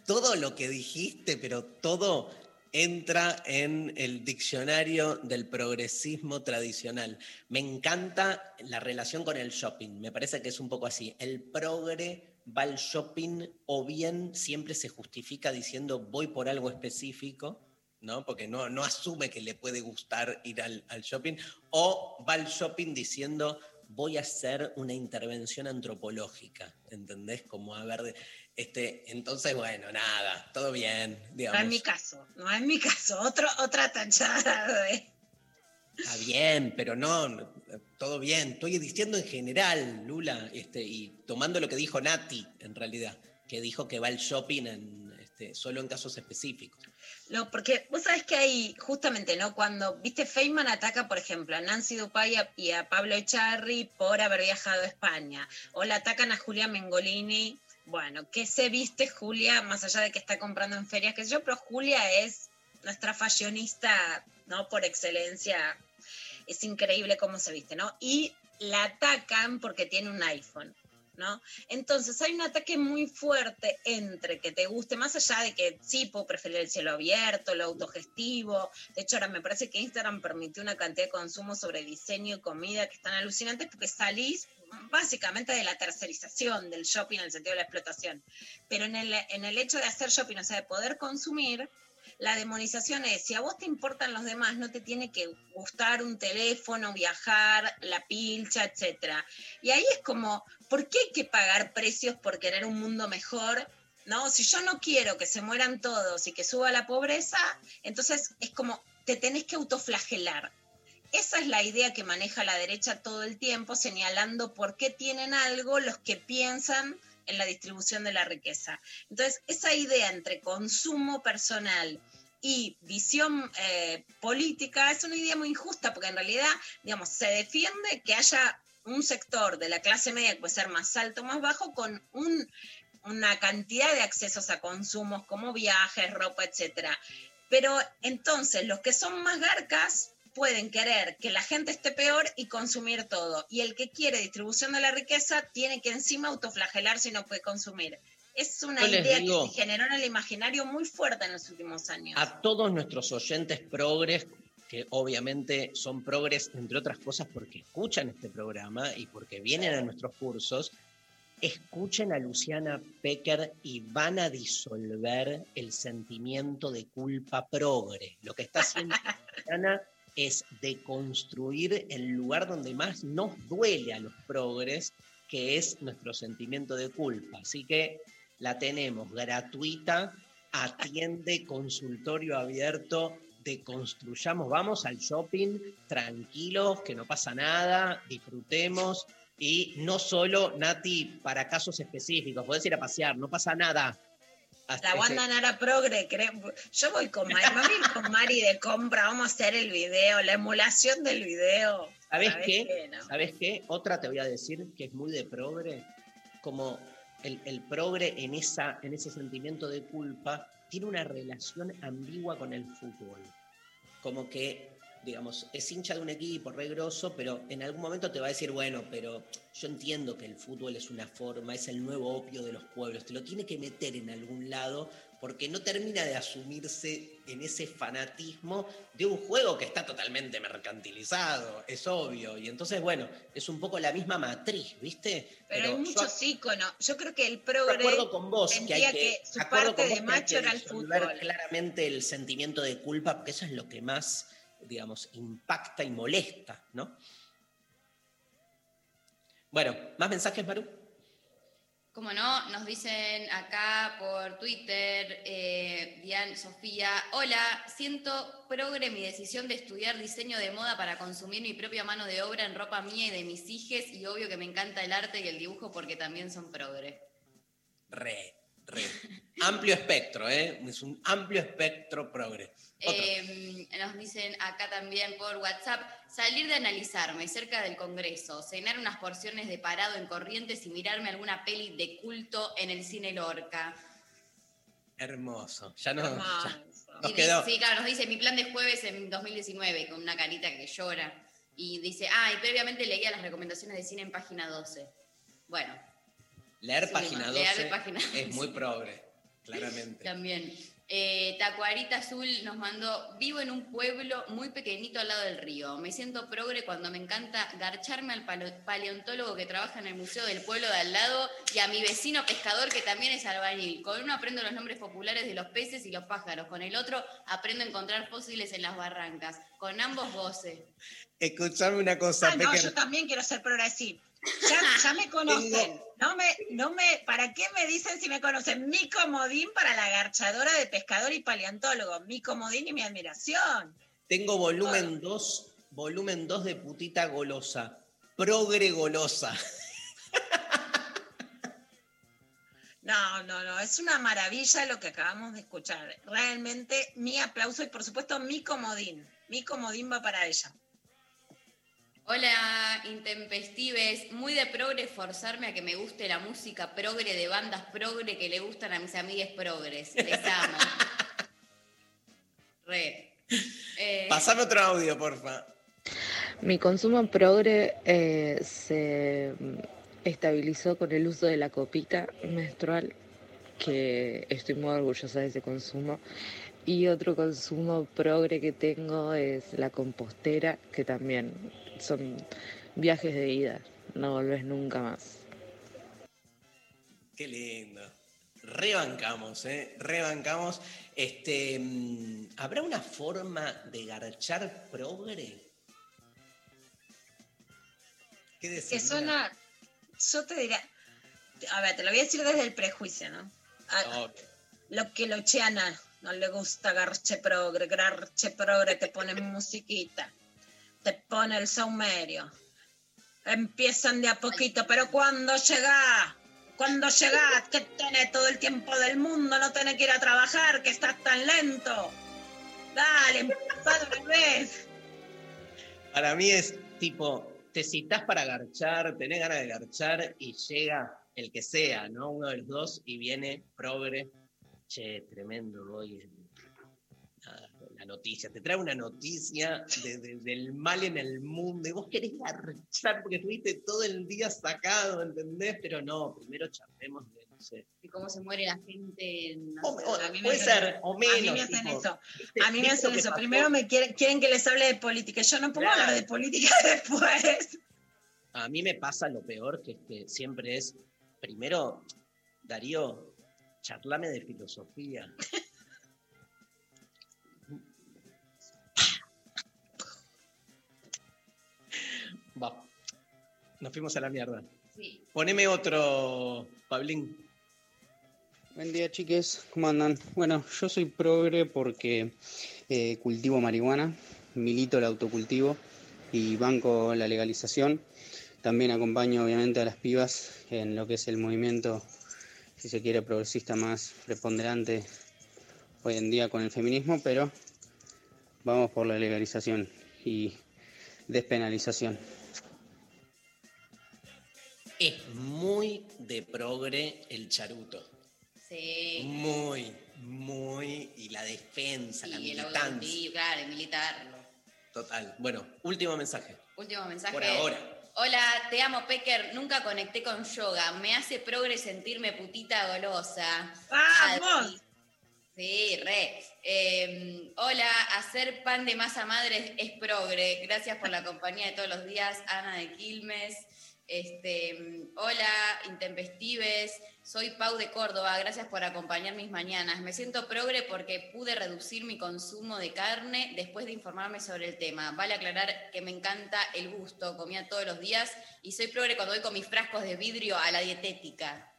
todo lo que dijiste, pero todo entra en el diccionario del progresismo tradicional. Me encanta la relación con el shopping. Me parece que es un poco así. El progre va al shopping o bien siempre se justifica diciendo voy por algo específico. ¿no? Porque no, no asume que le puede gustar ir al, al shopping, o va al shopping diciendo voy a hacer una intervención antropológica, ¿entendés? Como a ver, este, entonces, bueno, nada, todo bien, No es mi caso, no es mi caso. Otro, otra tachada de. Está bien, pero no, no, todo bien. Estoy diciendo en general, Lula, este, y tomando lo que dijo Nati, en realidad, que dijo que va al shopping en, este, solo en casos específicos. No, porque vos sabés que hay, justamente, ¿no? Cuando, viste, Feynman ataca, por ejemplo, a Nancy Dupay y a- Pablo Echarri por haber viajado a España, o la atacan a Julia Mengolini. Bueno, ¿qué se viste Julia, más allá de que está comprando en ferias, qué sé yo? Pero Julia es nuestra fashionista, ¿no? Por excelencia. Es increíble cómo se viste, ¿no? Y la atacan porque tiene un iPhone. ¿No? Entonces hay un ataque muy fuerte entre que te guste, más allá de que sí puedo preferir el cielo abierto, lo autogestivo. De hecho, ahora me parece que Instagram permitió una cantidad de consumo sobre diseño y comida que están alucinantes porque salís básicamente de la tercerización del shopping en el sentido de la explotación. Pero en el, en el hecho de hacer shopping, o sea, de poder consumir, la demonización es, si a vos te importan los demás, no te tiene que gustar un teléfono, viajar, la pilcha, etcétera. Y ahí es como, ¿por qué hay que pagar precios por querer un mundo mejor? ¿No? Si yo no quiero que se mueran todos y que suba la pobreza, entonces es como te tenés que autoflagelar. Esa es la idea que maneja la derecha todo el tiempo, señalando por qué tienen algo los que piensan en la distribución de la riqueza. Entonces, esa idea entre consumo personal y visión eh, política es una idea muy injusta, porque en realidad, digamos, se defiende que haya un sector de la clase media que puede ser más alto o más bajo con un, una cantidad de accesos a consumos como viajes, ropa, etcétera. Pero entonces los que son más garcas pueden querer que la gente esté peor y consumir todo. Y el que quiere distribución de la riqueza tiene que encima autoflagelarse y no puede consumir. Es una idea digo- que se generó en el imaginario muy fuerte en los últimos años. A todos nuestros oyentes progres, que obviamente son progres, entre otras cosas, porque escuchan este programa y porque vienen a nuestros cursos, escuchen a Luciana Pecker y van a disolver el sentimiento de culpa progre. Lo que está haciendo Luciana es deconstruir el lugar donde más nos duele a los progres, que es nuestro sentimiento de culpa. Así que la tenemos gratuita, atiende, consultorio abierto, deconstruyamos, vamos al shopping tranquilos, que no pasa nada, disfrutemos. Y no solo, Nati, para casos específicos, podés ir a pasear, no pasa nada. La Wanda Nara Progre, creo- yo voy con Mari, vamos a ir con Mari de compra, vamos a hacer el video, la emulación del video. ¿Sabes ¿Sabés qué? qué? No. ¿Sabes qué? Otra te voy a decir que es muy de progre, como el, progre en, esa, en ese sentimiento de culpa tiene una relación ambigua con el fútbol. Como que, digamos, es hincha de un equipo re grosso, pero en algún momento te va a decir, bueno, pero yo entiendo que el fútbol es una forma, es el nuevo opio de los pueblos, te lo tiene que meter en algún lado porque no termina de asumirse en ese fanatismo de un juego que está totalmente mercantilizado, es obvio. Y entonces, bueno, es un poco la misma matriz, ¿viste? Pero, hay yo muchos íconos. Yo creo que el de progre acuerdo con vos que hay que, su de acuerdo parte con vos de que hay macho que era el fútbol. claramente el sentimiento de culpa, porque eso es lo que más, digamos, impacta y molesta, ¿no? Bueno, ¿más mensajes, Maru? Como no, nos dicen acá por Twitter, eh, Diane, Sofía, hola, siento progre mi decisión de estudiar diseño de moda para consumir mi propia mano de obra en ropa mía y de mis hijes y obvio que me encanta el arte y el dibujo porque también son progre. Re, re. Amplio espectro, ¿eh? Es un amplio espectro progre. Eh, nos dicen acá también por WhatsApp, salir de analizarme cerca del Congreso, cenar unas porciones de parado en Corrientes y mirarme alguna peli de culto en el cine Lorca. Hermoso. Ya no. Ya nos quedó. sí, claro, nos dice mi plan de jueves en 2019 con una carita que llora. Y dice, ah, y previamente leía las recomendaciones de cine en página 12. Bueno, Leer Sí, página 12 leer de página es 12. muy progre, claramente. también. Eh, Tacuarita Azul nos mandó, vivo en un pueblo muy pequeñito al lado del río. Me siento progre cuando me encanta garcharme al palo- paleontólogo que trabaja en el museo del pueblo de al lado y a mi vecino pescador que también es albañil. Con uno aprendo los nombres populares de los peces y los pájaros. Con el otro aprendo a encontrar fósiles en las barrancas. Con ambos goce. Escuchame una cosa, Ah, no, yo también quiero ser progresivo. Ya, ya me conocen. No me, no me, ¿Para qué me dicen si me conocen? Mi comodín para la garchadora de pescador y paleontólogo. Mi comodín y mi admiración. Tengo volumen 2, volumen 2 de putita golosa. Progre golosa. No, no, no, es una maravilla lo que acabamos de escuchar. Realmente mi aplauso y por supuesto mi comodín. Mi comodín va para ella. Hola, intempestives. Muy de progre forzarme a que me guste la música progre de bandas progre que le gustan a mis amigues progres. Les amo. Re. Eh, Pasame otro audio, porfa. Mi consumo progre eh, se estabilizó con el uso de la copita menstrual, que estoy muy orgullosa de ese consumo. Y otro consumo progre que tengo es la compostera, que también son viajes de ida, no volvés nunca más. Qué lindo. Rebancamos, ¿eh? Rebancamos. Este, mm, ¿Habrá una forma de garchar progre? ¿Qué decís? Que suena, yo te diría, a ver, te lo voy a decir desde el prejuicio, ¿no? A- Ok. Lo que lo cheana no le gusta garche progre, garche progre te pone musiquita, te pone el saumerio. Empiezan de a poquito, pero cuando llega, cuando llegás, que tenés todo el tiempo del mundo, no tenés que ir a trabajar, que estás tan lento. Dale, una vez. Para mí es tipo, te citas para garchar, tenés ganas de garchar y llega el que sea, ¿no? Uno de los dos y viene progre. Che, tremendo hoy la noticia. Te trae una noticia de- de- del mal en el mundo y vos querés garchar porque estuviste todo el día sacado, ¿entendés? Pero no, primero charlemos de, no sé. De cómo se muere la gente. no O- sé, o- a mí me puede parece- ser, o A mí menos. me hacen tipo, eso. ¿viste- A mí me hacen eso. Primero me quieren, quieren que les hable de política. Yo no puedo Claro. hablar de política después. A mí me pasa lo peor, que es que siempre es, primero, Darío, charlame de filosofía. Va, nos fuimos a la mierda. Sí. Poneme otro, Pablín. Buen día, chiques. ¿Cómo andan? Bueno, yo soy progre porque eh, cultivo marihuana, milito el autocultivo y banco la legalización. También acompaño, obviamente, a las pibas en lo que es el movimiento, si se quiere, progresista más preponderante hoy en día con el feminismo, pero vamos por la legalización y despenalización. Es muy de progre el charuto. Sí. Muy, muy. Y la defensa, la Y el militancia. autocultivo, claro, y militarlo. Total. Bueno, último mensaje. Último mensaje. Por ahora. Hola, te amo, Pecker. Nunca conecté con yoga. Me hace progre sentirme putita golosa. ¡Vamos! Adi. Sí, re. Eh, hola, hacer pan de masa madre es progre. Gracias por la compañía de todos los días, Ana de Quilmes. Este, hola, intempestives. Soy Pau de Córdoba. Gracias por acompañar mis mañanas. Me siento progre porque pude reducir mi consumo de carne después de informarme sobre el tema. Vale aclarar que me encanta el gusto. Comía todos los días y soy progre cuando voy con mis frascos de vidrio a la dietética.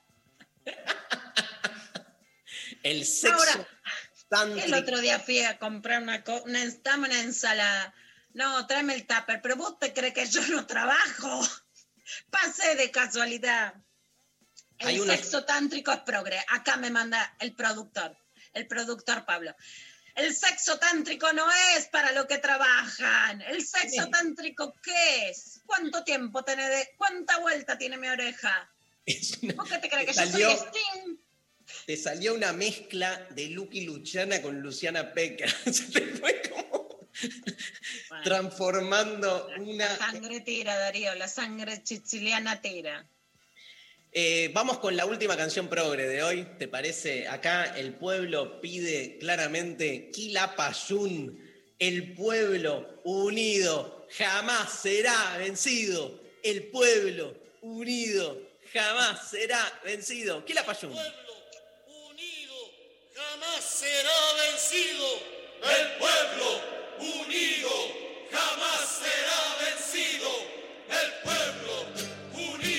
El sexo Ahora. El otro día fui a comprar una, una ensalada. No, tráeme el tupper, pero vos te crees que yo no trabajo. Pasé de casualidad. El Hay una- sexo tántrico es progre. Acá me manda el productor, el productor Pablo. El sexo tántrico no es para lo que trabajan. El sexo tántrico, ¿qué es? ¿Cuánto tiempo tiene de, cuánta vuelta tiene mi oreja? ¿Vos qué te crees que yo Salió- soy Sting? Te salió una mezcla de Lucky Luciana con Luciana Peca. Se te fue como transformando una. La sangre tira, Darío, la sangre siciliana tira. Eh, vamos con la última canción progre de hoy. ¿Te parece? Acá el pueblo pide claramente Quilapayún. El pueblo unido jamás será vencido. El pueblo unido jamás será vencido. Quilapayún. jamás será vencido. El pueblo unido jamás será vencido. El pueblo unido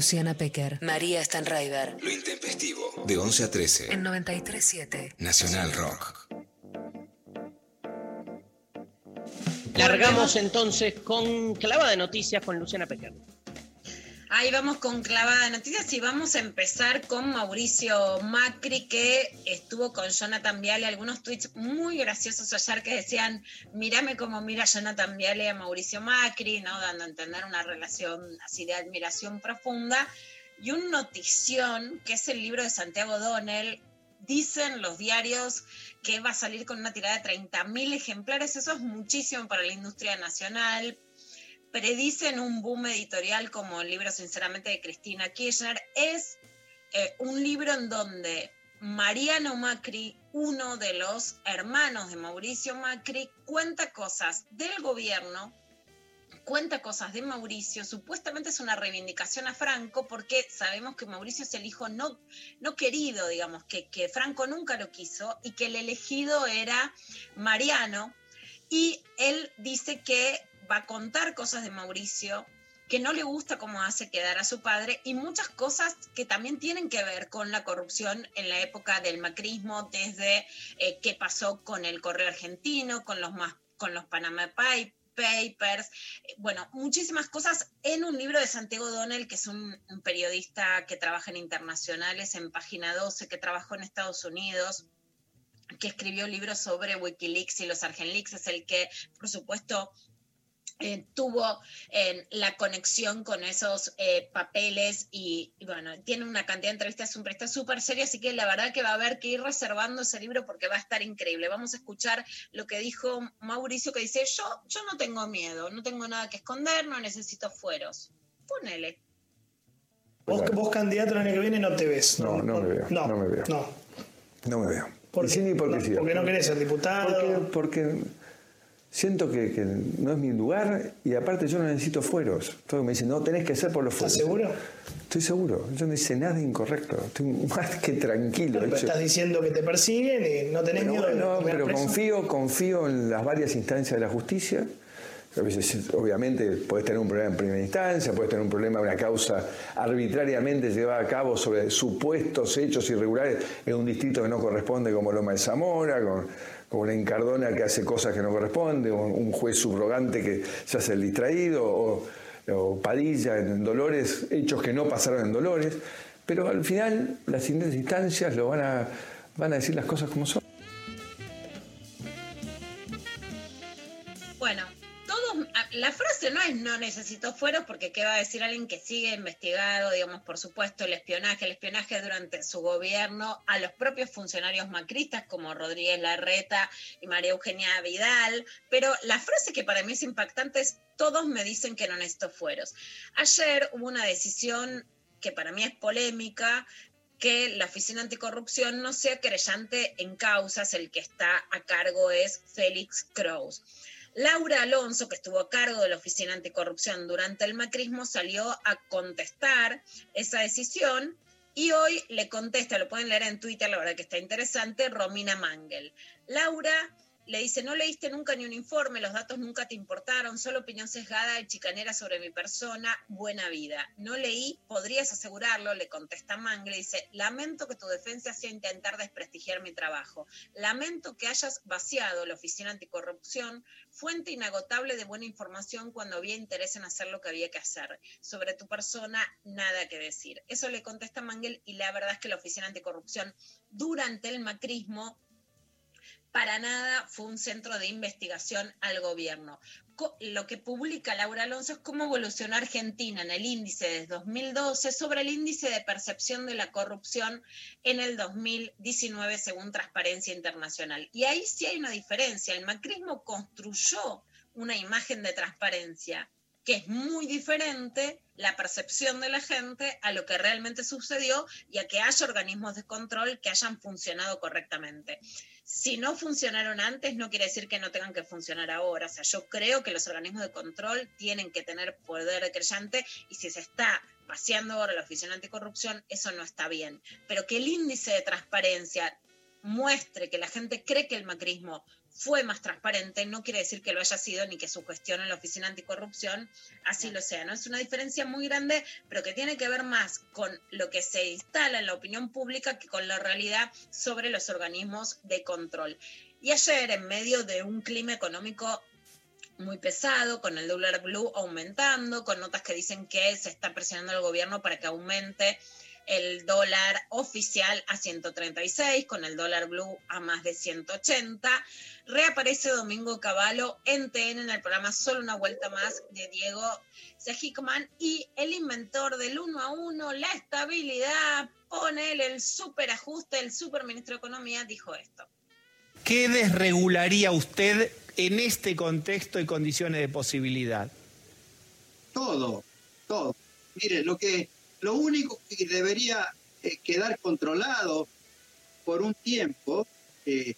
Luciana Pecker. María Stanraiver. Lo intempestivo. De 11 a 13. En 93.7. Nacional Rock. Largamos entonces con clava de noticias con Luciana Pecker. Ahí vamos con clavada de noticias y vamos a empezar con Mauricio Macri, que estuvo con Jonathan Viale. Algunos tweets muy graciosos ayer que decían: Mírame como mira Jonathan Viale a Mauricio Macri, ¿no? dando a entender una relación así de admiración profunda. Y un notición, que es el libro de Santiago Donnell. Dicen los diarios que va a salir con una tirada de 30.000 ejemplares. Eso es muchísimo para la industria nacional, predicen un boom editorial como el libro sinceramente de Cristina Kirchner, es eh, un libro en donde Mariano Macri, uno de los hermanos de Mauricio Macri, cuenta cosas del gobierno, cuenta cosas de Mauricio, supuestamente es una reivindicación a Franco porque sabemos que Mauricio es el hijo no, no querido, digamos, que, que Franco nunca lo quiso y que el elegido era Mariano. Y él dice que va a contar cosas de Mauricio que no le gusta cómo hace quedar a su padre y muchas cosas que también tienen que ver con la corrupción en la época del macrismo, desde eh, qué pasó con el correo argentino, con los, más, con los Panama Papers, bueno, muchísimas cosas en un libro de Santiago Donnell, que es un, un periodista que trabaja en internacionales, en Página 12, que trabajó en Estados Unidos que escribió libros sobre Wikileaks y los Argenleaks, es el que, por supuesto, eh, tuvo eh, la conexión con esos eh, papeles y, y, bueno, tiene una cantidad de entrevistas está súper seria, así que la verdad que va a haber que ir reservando ese libro porque va a estar increíble. Vamos a escuchar lo que dijo Mauricio, que dice, yo, yo no tengo miedo, no tengo nada que esconder, no necesito fueros. Ponele. Vos, vos candidato el año que viene no te ves. No, no, me veo. No, No. me veo. No. No me veo. ¿Por qué? sin hipocresía. Porque no querés ser diputado. Porque, porque siento que, que no es mi lugar y aparte yo no necesito fueros. Todos me dicen, no, tenés que ser por los fueros. ¿Estás seguro? Estoy seguro. Yo no hice nada incorrecto. Estoy más que tranquilo. Pero estás diciendo que te persiguen y no tenés Pero miedo bueno, comer pero preso. confío, confío en las varias instancias de la justicia. A veces, obviamente, puedes tener un problema en primera instancia, puedes tener un problema, una causa arbitrariamente llevada a cabo sobre supuestos hechos irregulares en un distrito que no corresponde, como Loma de Zamora, con, con una encardona que hace cosas que no corresponden, un, un juez subrogante que se hace el distraído, o, o Padilla en Dolores, hechos que no pasaron en Dolores. Pero al final, las siguientes instancias lo van a, van a decir las cosas como son. La frase no es no necesito fueros porque qué va a decir alguien que sigue investigado, digamos, por supuesto, el espionaje, el espionaje durante su gobierno a los propios funcionarios macristas como Rodríguez Larreta y María Eugenia Vidal, pero la frase que para mí es impactante es todos me dicen que no necesito fueros. Ayer hubo una decisión que para mí es polémica, que la Oficina Anticorrupción no sea querellante en causas, el que está a cargo es Félix Kraus. Laura Alonso, que estuvo a cargo de la Oficina Anticorrupción durante el macrismo, salió a contestar esa decisión y hoy le contesta, lo pueden leer en Twitter, la verdad que está interesante, Romina Mangel. Laura le dice, no leíste nunca ni un informe, los datos nunca te importaron, solo opinión sesgada y chicanera sobre mi persona, buena vida. No leí, podrías asegurarlo, le contesta Mangle, dice, lamento que tu defensa sea intentar desprestigiar mi trabajo. Lamento que hayas vaciado la Oficina Anticorrupción, fuente inagotable de buena información cuando había interés en hacer lo que había que hacer. Sobre tu persona, nada que decir. Eso le contesta Mangel y la verdad es que la Oficina Anticorrupción durante el macrismo para nada fue un centro de investigación al gobierno. Lo que publica Laura Alonso es cómo evolucionó Argentina en el índice de 2012 sobre el índice de percepción de la corrupción en el 2019 según Transparencia Internacional. Y ahí sí hay una diferencia. El macrismo construyó una imagen de transparencia que es muy diferente la percepción de la gente a lo que realmente sucedió y a que haya organismos de control que hayan funcionado correctamente. Si no funcionaron antes, no quiere decir que no tengan que funcionar ahora. O sea, yo creo que los organismos de control tienen que tener poder de creyente y si se está vaciando ahora la Oficina Anticorrupción, eso no está bien. Pero que el índice de transparencia muestre que la gente cree que el macrismo fue más transparente, no quiere decir que lo haya sido ni que su gestión en la Oficina Anticorrupción así lo sea. ¿no? Es una diferencia muy grande, pero que tiene que ver más con lo que se instala en la opinión pública que con la realidad sobre los organismos de control. Y ayer, en medio de un clima económico muy pesado, con el dólar blue aumentando, con notas que dicen que se está presionando al gobierno para que aumente el dólar oficial a 136, con el dólar blue a más de 180. Reaparece Domingo Cavallo en TN en el programa Solo una vuelta más de Diego Sejikman y el inventor del uno a uno, la estabilidad, pone el superajuste, el superministro de Economía dijo esto. ¿Qué desregularía usted en este contexto y condiciones de posibilidad? Todo, todo. Mire, lo que lo único que debería eh, quedar controlado por un tiempo, eh,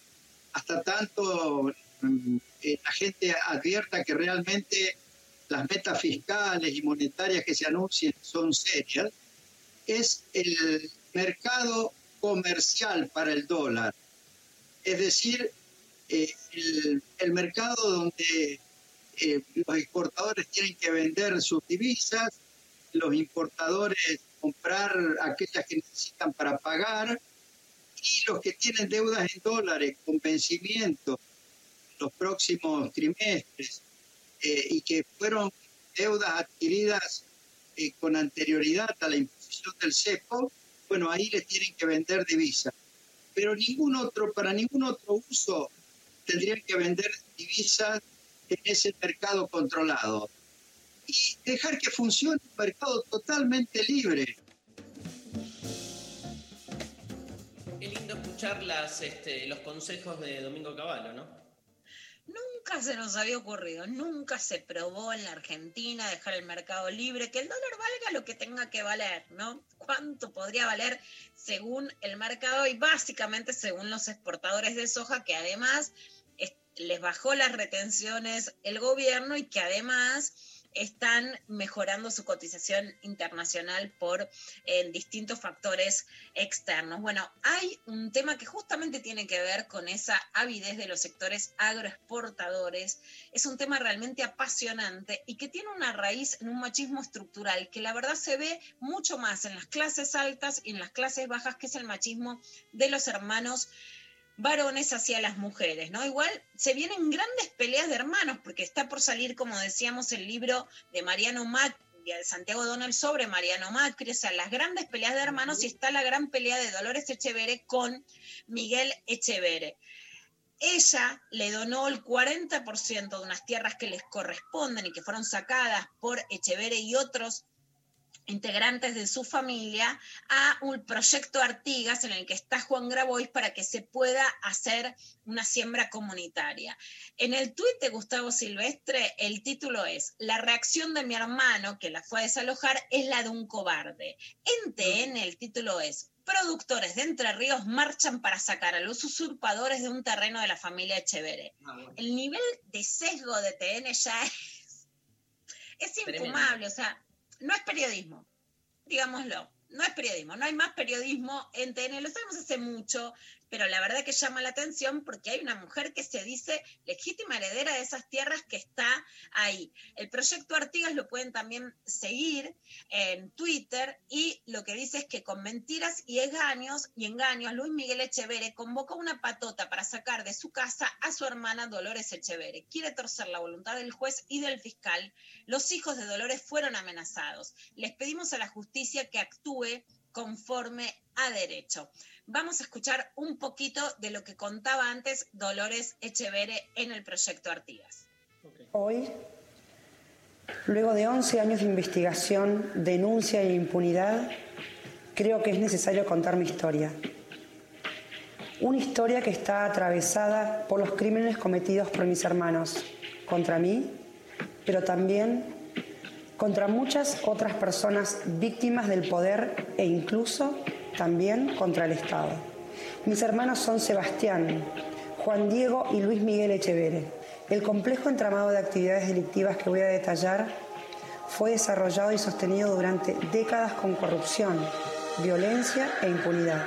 hasta tanto mm, eh, la gente advierta que realmente las metas fiscales y monetarias que se anuncien son serias, es el mercado comercial para el dólar. Es decir, el, el, mercado donde los exportadores tienen que vender sus divisas los importadores comprar aquellas que necesitan para pagar y los que tienen deudas en dólares con vencimiento los próximos trimestres eh, y que fueron deudas adquiridas eh, con anterioridad a la imposición del CEPO, bueno, ahí les tienen que vender divisas. Pero ningún otro, para ningún otro uso tendrían que vender divisas en ese mercado controlado y dejar que funcione un mercado totalmente libre. Es lindo escuchar las, este, los consejos de Domingo Cavallo, ¿no? Nunca se nos había ocurrido, nunca se probó en la Argentina dejar el mercado libre, que el dólar valga lo que tenga que valer, ¿no? ¿Cuánto podría valer según el mercado y básicamente según los exportadores de soja, que además les bajó las retenciones el gobierno y que además están mejorando su cotización internacional por eh, distintos factores externos. Bueno, hay un tema que justamente tiene que ver con esa avidez de los sectores agroexportadores. Es un tema realmente apasionante y que tiene una raíz en un machismo estructural que la verdad se ve mucho más en las clases altas y en las clases bajas, que es el machismo de los hermanos varones hacia las mujeres, ¿no? Igual se vienen grandes peleas de hermanos, porque está por salir, como decíamos, el libro de Mariano Macri, de Santiago Donald sobre Mariano Macri, o sea, las grandes peleas de hermanos y está la gran pelea de Dolores Echevere con Miguel Echevere. Ella le donó el 40% de unas tierras que les corresponden y que fueron sacadas por Echevere y otros integrantes de su familia a un proyecto Artigas en el que está Juan Grabois para que se pueda hacer una siembra comunitaria. En el tuit de Gustavo Silvestre, el título es La reacción de mi hermano, que la fue a desalojar, es la de un cobarde. En TN el título es Productores de Entre Ríos marchan para sacar a los usurpadores de un terreno de la familia Echevere. El nivel de sesgo de TN ya es, es infumable, o sea, no es periodismo, digámoslo, no es periodismo, no hay más periodismo en TN, lo sabemos hace mucho, pero la verdad que llama la atención porque hay una mujer que se dice legítima heredera de esas tierras que está ahí. El proyecto Artigas lo pueden también seguir en Twitter y lo que dice es que con mentiras y engaños, y engaños Luis Miguel Echevere convocó una patota para sacar de su casa a su hermana Dolores Echevere. Quiere torcer la voluntad del juez y del fiscal. Los hijos de Dolores fueron amenazados. Les pedimos a la justicia que actúe conforme a derecho. Vamos a escuchar un poquito de lo que contaba antes Dolores Echevere en el proyecto Artigas. Hoy, luego de 11 años de investigación, denuncia e impunidad, creo que es necesario contar mi historia. Una historia que está atravesada por los crímenes cometidos por mis hermanos contra mí, pero también contra muchas otras personas víctimas del poder e incluso también contra el Estado. Mis hermanos son Sebastián, Juan Diego y Luis Miguel Echevere. El complejo entramado de actividades delictivas que voy a detallar fue desarrollado y sostenido durante décadas con corrupción, violencia e impunidad.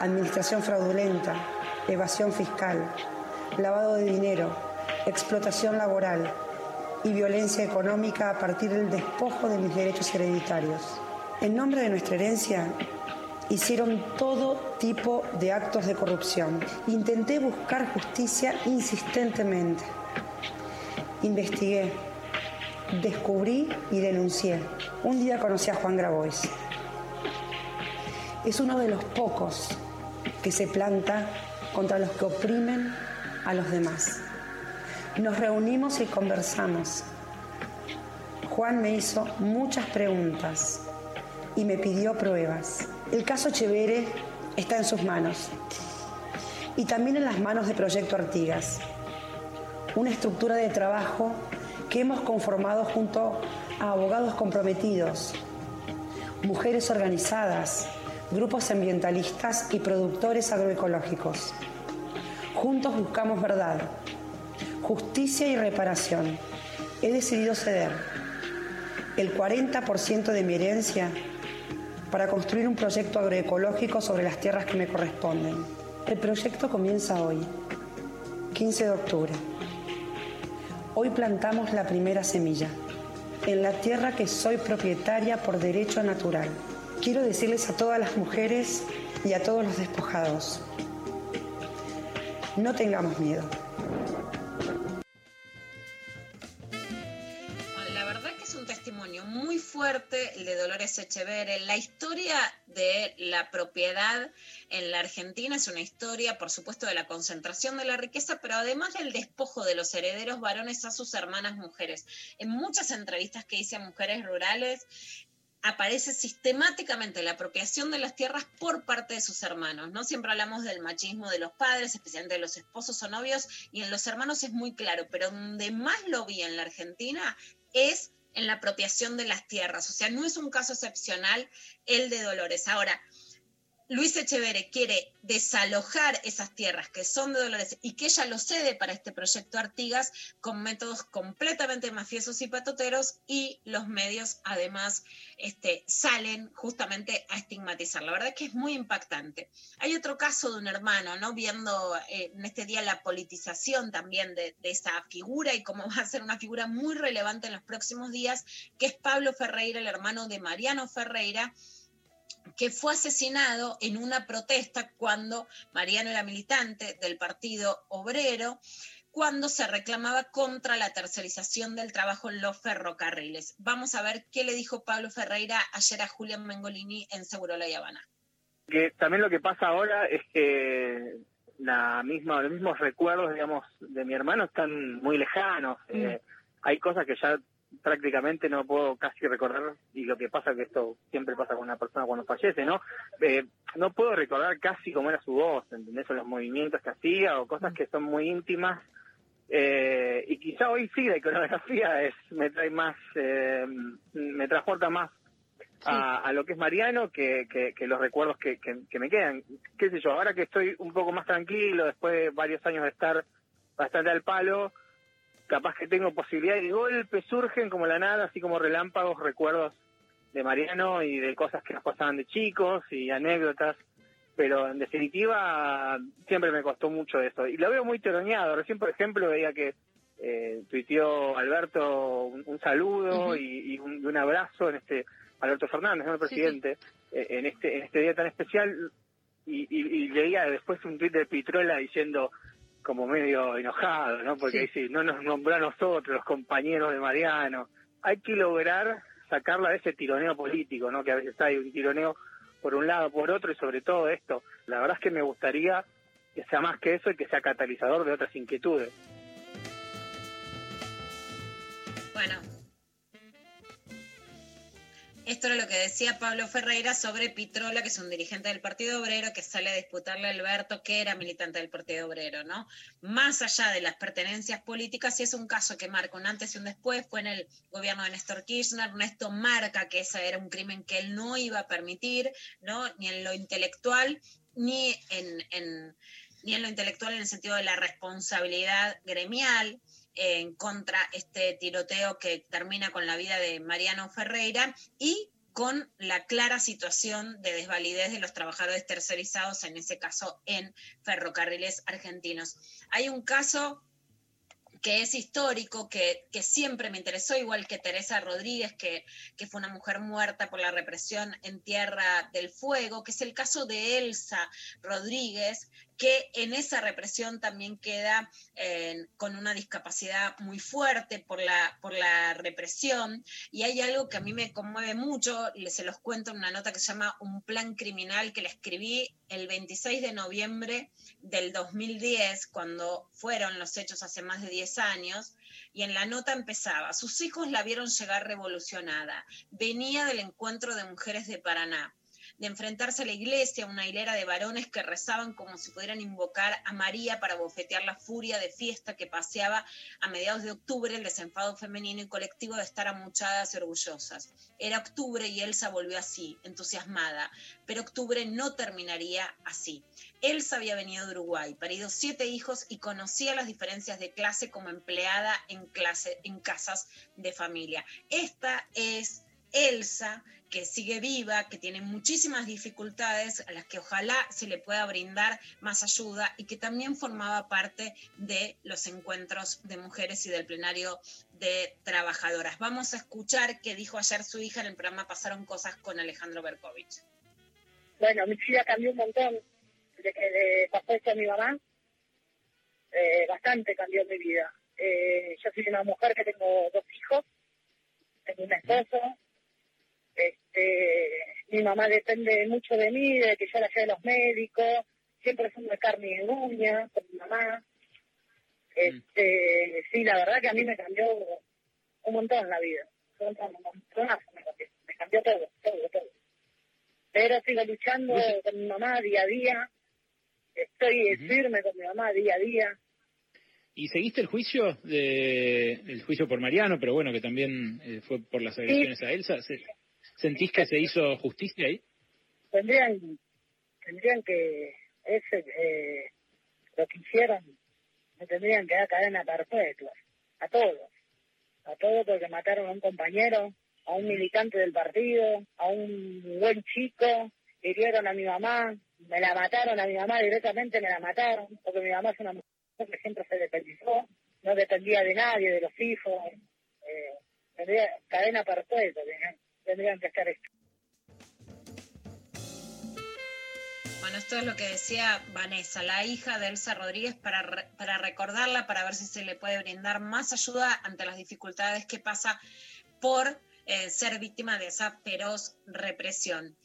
Administración fraudulenta, evasión fiscal, lavado de dinero, explotación laboral y violencia económica a partir del despojo de mis derechos hereditarios. En nombre de nuestra herencia, hicieron todo tipo de actos de corrupción. Intenté buscar justicia insistentemente. Investigué, descubrí y denuncié. Un día conocí a Juan Grabois. Es uno de los pocos que se planta contra los que oprimen a los demás. Nos reunimos y conversamos. Juan me hizo muchas preguntas y me pidió pruebas. El caso Chevere está en sus manos y también en las manos de Proyecto Artigas, una estructura de trabajo que hemos conformado junto a abogados comprometidos, mujeres organizadas, grupos ambientalistas y productores agroecológicos. Juntos buscamos verdad, justicia y reparación. He decidido ceder el 40% de mi herencia para construir un proyecto agroecológico sobre las tierras que me corresponden. El proyecto comienza hoy, 15 de octubre. Hoy plantamos la primera semilla, en la tierra que soy propietaria por derecho natural. Quiero decirles a todas las mujeres y a todos los despojados, no tengamos miedo. Muy fuerte el de Dolores Echeverre. La historia de la propiedad en la Argentina es una historia, por supuesto, de la concentración de la riqueza, pero además del despojo de los herederos varones a sus hermanas mujeres. En muchas entrevistas que hice a mujeres rurales, aparece sistemáticamente la apropiación de las tierras por parte de sus hermanos, ¿no? Siempre hablamos del machismo de los padres, especialmente de los esposos o novios, y en los hermanos es muy claro, pero donde más lo vi en la Argentina es en la apropiación de las tierras, o sea, no es un caso excepcional el de Dolores. Ahora, Luis Echeverre quiere desalojar esas tierras que son de Dolores y que ella lo cede para este proyecto Artigas con métodos completamente mafiosos y patoteros y los medios además este, salen justamente a estigmatizar. La verdad es que es muy impactante. Hay otro caso de un hermano, ¿no? Viendo eh, en este día la politización también de, de esa figura y cómo va a ser una figura muy relevante en los próximos días, que es Pablo Ferreira, el hermano de Mariano Ferreira, que fue asesinado en una protesta cuando Mariano era militante del Partido Obrero, cuando se reclamaba contra la tercerización del trabajo en los ferrocarriles. Vamos a ver qué le dijo Pablo Ferreira ayer a Julián Mengolini en Seguro La Habana. Que también lo que pasa ahora es que la misma, los mismos recuerdos, digamos, de mi hermano están muy lejanos. Eh, hay cosas que ya prácticamente no puedo casi recordar, y lo que pasa que esto siempre pasa con una persona cuando fallece, ¿no? Eh, no puedo recordar casi cómo era su voz, ¿entendés? O los movimientos que hacía, o cosas que son muy íntimas. Eh, y quizá hoy sí la iconografía es me trae más, eh, me transporta más a, a lo que es Mariano que, que, que los recuerdos que, que, que me quedan. Qué sé yo, ahora que estoy un poco más tranquilo, después de varios años de estar bastante al palo, capaz que tengo posibilidad y de golpe surgen como la nada, así como relámpagos, recuerdos de Mariano y de cosas que nos pasaban de chicos y anécdotas, pero en definitiva siempre me costó mucho eso. Y lo veo muy teroneado. Recién, por ejemplo, veía que eh, tuiteó Alberto un, un saludo y, y un, y un abrazo en este Alberto Fernández, ¿no? el presidente, eh, en este en este día tan especial y, y, y leía después un tuit de Pitrola diciendo como medio enojado, ¿no? Porque dice, no nos nombró a nosotros, los compañeros de Mariano. Hay que lograr sacarla de ese tironeo político, ¿no? Que a veces hay un tironeo por un lado, por otro, y sobre todo esto. La verdad es que me gustaría que sea más que eso y que sea catalizador de otras inquietudes. Bueno, esto era lo que decía Pablo Ferreira sobre Pitrola, que es un dirigente del Partido Obrero que sale a disputarle a Alberto, que era militante del Partido Obrero, ¿no? Más allá de las pertenencias políticas, y es un caso que marca un antes y un después, fue en el gobierno de Néstor Kirchner, Néstor marca que ese era un crimen que él no iba a permitir, ¿no? Ni en lo intelectual, ni en, ni en lo intelectual en el sentido de la responsabilidad gremial, en contra este tiroteo que termina con la vida de Mariano Ferreira y con la clara situación de desvalidez de los trabajadores tercerizados, en ese caso en ferrocarriles argentinos. Hay un caso que es histórico, que, que, siempre me interesó, igual que Teresa Rodríguez, que, que, fue una mujer muerta por la represión en Tierra del Fuego, que es el caso de Elsa Rodríguez, que en esa represión también queda con una discapacidad muy fuerte por la, por la represión. Y hay algo que a mí me conmueve mucho, se los cuento en una nota que se llama Un plan criminal que le escribí el 26 de noviembre del 2010, cuando fueron los hechos hace más de 10 años. Y en la nota empezaba, sus hijos la vieron llegar revolucionada, venía del encuentro de mujeres de Paraná de enfrentarse a la iglesia, una hilera de varones que rezaban como si pudieran invocar a María para bofetear la furia de fiesta que paseaba a mediados de octubre el desenfado femenino y colectivo de estar amuchadas y orgullosas. Era octubre y Elsa volvió así, entusiasmada, pero octubre no terminaría así. Elsa había venido de Uruguay, parido siete hijos y conocía las diferencias de clase como empleada en, clase, en casas de familia. Esta es Elsa, que sigue viva, que tiene muchísimas dificultades, a las que ojalá se le pueda brindar más ayuda y que también formaba parte de los encuentros de mujeres y del plenario de trabajadoras. Vamos a escuchar qué dijo ayer su hija en el programa Pasaron Cosas con Alejandro Berkovich. Bueno, mi vida cambió un montón desde que le pasó esto a mi mamá. Eh, bastante cambió mi vida. Eh, yo soy una mujer que tengo dos hijos, tengo un esposo, este, mi mamá depende mucho de mí, de que yo la lleve a los médicos, siempre son de carne y de uña con mi mamá. Este, sí, la verdad que a mí me cambió un montón la vida. Un montón, me cambió, me cambió todo, todo, todo. Pero sigo luchando con mi mamá día a día. Estoy firme con mi mamá día a día. ¿Y seguiste el juicio de el juicio por Mariano, pero bueno, que también eh, fue por las agresiones a Elsa? ¿Se, ¿Sentís que se hizo justicia ahí? Tendrían, tendrían que, ese, eh, lo que hicieron, me tendrían que dar cadena perpetua, a todos, a todos porque mataron a un compañero, a un militante del partido, a un buen chico, hirieron a mi mamá, me la mataron a mi mamá directamente, me la mataron, porque mi mamá es una mujer que siempre se dependizó, no dependía de nadie, de los hijos, eh, tendría cadena perpetua, tendrían que estar esto. Bueno, esto es lo que decía Vanessa, la hija de Elsa Rodríguez, para, para recordarla, para ver si se le puede brindar más ayuda ante las dificultades que pasa por eh, ser víctima de esa feroz represión.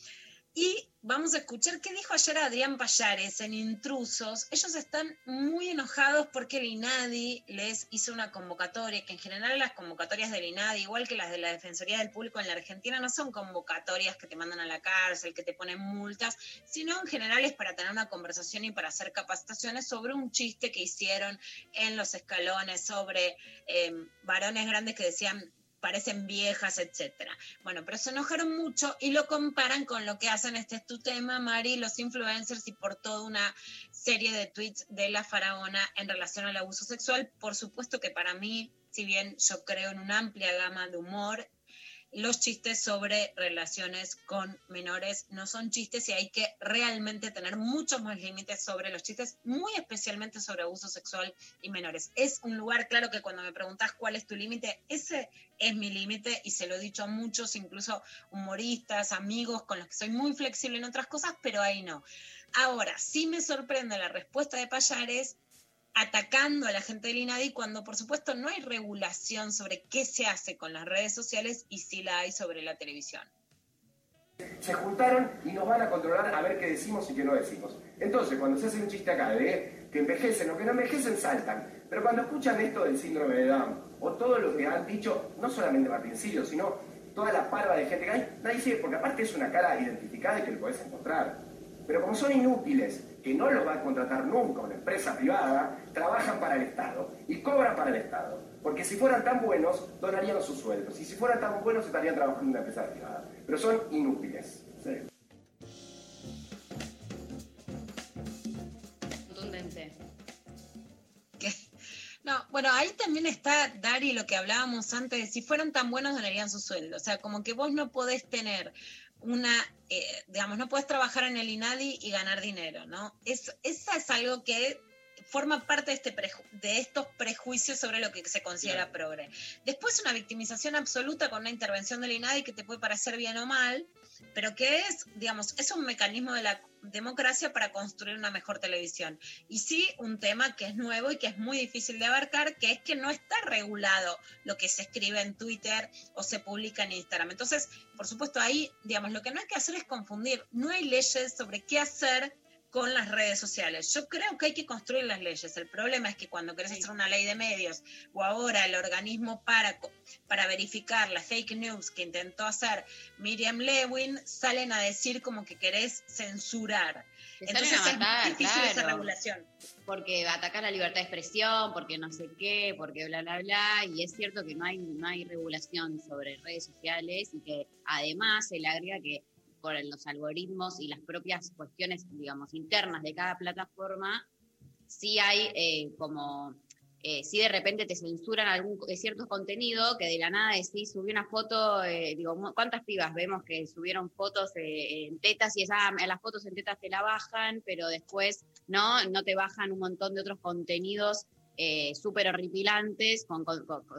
Y vamos a escuchar qué dijo ayer Adrián Payares en Intrusos. Ellos están muy enojados porque el INADI les hizo una convocatoria, que en general las convocatorias del INADI, igual que las de la Defensoría del Público en la Argentina, no son convocatorias que te mandan a la cárcel, que te ponen multas, sino en general es para tener una conversación y para hacer capacitaciones sobre un chiste que hicieron en los escalones sobre eh, varones grandes que decían parecen viejas, etcétera. Bueno, pero se enojaron mucho y lo comparan con lo que hacen, este es tu tema, Mari, los influencers y por toda una serie de tweets de la faraona en relación al abuso sexual. Por supuesto que para mí, si bien yo creo en una amplia gama de humor los chistes sobre relaciones con menores no son chistes y hay que realmente tener muchos más límites sobre los chistes, muy especialmente sobre abuso sexual y menores. Es un lugar, claro que cuando me preguntas cuál es tu límite, ese es mi límite y se lo he dicho a muchos, incluso humoristas, amigos con los que soy muy flexible en otras cosas, pero ahí no. Ahora, sí me sorprende la respuesta de Payares atacando a la gente del INADI cuando por supuesto no hay regulación sobre qué se hace con las redes sociales y si la hay sobre la televisión. Se juntaron y nos van a controlar a ver qué decimos y qué no decimos. Entonces, cuando se hace un chiste acá de que envejecen o que no envejecen, saltan. Pero cuando escuchan esto del síndrome de Down, o todo lo que han dicho, no solamente Martincillo, sino toda la parva de gente que hay, nadie sigue, porque aparte es una cara identificada y que lo podés encontrar. Pero como son inútiles, que no los va a contratar nunca una empresa privada, trabajan para el Estado y cobran para el Estado. Porque si fueran tan buenos, donarían sus sueldos. Y si fueran tan buenos, estarían trabajando en una empresa privada. Pero son inútiles. Contundente. No, bueno, ahí también está, Dari, lo que hablábamos antes, si fueron tan buenos donarían su sueldo. O sea, como que vos no podés tener una, eh, digamos, no podés trabajar en el INADI y ganar dinero, ¿no? Es, esa es algo que forma parte de, este preju- de estos prejuicios sobre lo que se considera progre. Después una victimización absoluta con una intervención del INADI que te puede parecer bien o mal, pero que es, digamos, es un mecanismo de la democracia para construir una mejor televisión. Y sí, un tema que es nuevo y que es muy difícil de abarcar, que es que no está regulado lo que se escribe en Twitter o se publica en Instagram. Entonces, por supuesto, ahí, digamos, lo que no hay que hacer es confundir. No hay leyes sobre qué hacer con las redes sociales. Yo creo que hay que construir las leyes. El problema es que cuando querés hacer una ley de medios o ahora el organismo para, para verificar las fake news que intentó hacer Miriam Lewin, salen a decir como que querés censurar. Te Entonces es matar, muy difícil esa regulación. Porque atacar la libertad de expresión, porque no sé qué, porque bla, bla, bla. Y es cierto que no hay, no hay regulación sobre redes sociales y que además se le agrega que por los algoritmos y las propias cuestiones, digamos, internas de cada plataforma, sí hay eh, como, eh, de repente te censuran algún eh, cierto contenido que de la nada decís, subí una foto, eh, digo, ¿cuántas pibas vemos que subieron fotos eh, en tetas y esa, las fotos en tetas te la bajan, pero después no, no te bajan un montón de otros contenidos eh, súper horripilantes con,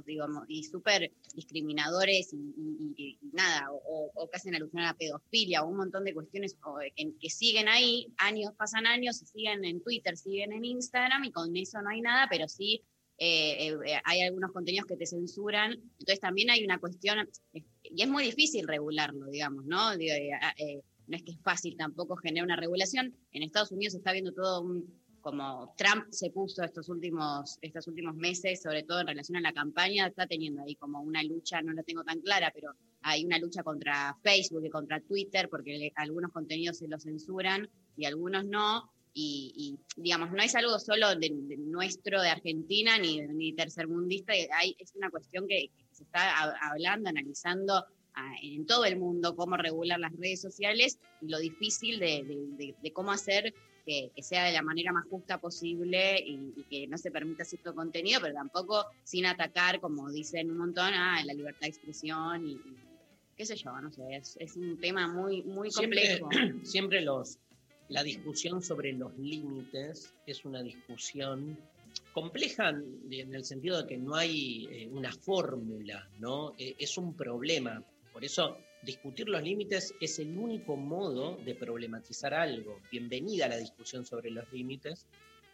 digamos, y súper discriminadores y, nada, o, o que hacen alusión a la pedofilia o un montón de cuestiones eh, que, siguen ahí, años pasan años siguen en Twitter, siguen en Instagram y con eso no hay nada, pero sí eh, eh, hay algunos contenidos que te censuran, entonces también hay una cuestión, eh, y es muy difícil regularlo, digamos, ¿no? Eh, ah, eh, no es que es fácil tampoco generar una regulación, en Estados Unidos se está viendo todo un, como Trump se puso estos últimos, estos últimos meses, sobre todo en relación a la campaña, está teniendo ahí como una lucha, no la tengo tan clara, pero hay una lucha contra Facebook y contra Twitter, porque le- algunos contenidos se los censuran y algunos no. Y, y, digamos, no es algo solo de, de nuestro, de Argentina, ni, ni tercermundista, es una cuestión que, que se está ha- hablando, analizando ah, en todo el mundo cómo regular las redes sociales y lo difícil de- de- de cómo hacer que, que sea de la manera más justa posible y, y que no se permita cierto contenido, pero tampoco sin atacar, como dicen un montón, a la libertad de expresión y, y qué sé yo, no sé, es, es un tema muy, muy Siempre, complejo. siempre los, la discusión sobre los límites es una discusión compleja en el sentido de que no hay eh, una fórmula, ¿no? Eh, es un problema. Por eso discutir los límites es el único modo de problematizar algo. Bienvenida a la discusión sobre los límites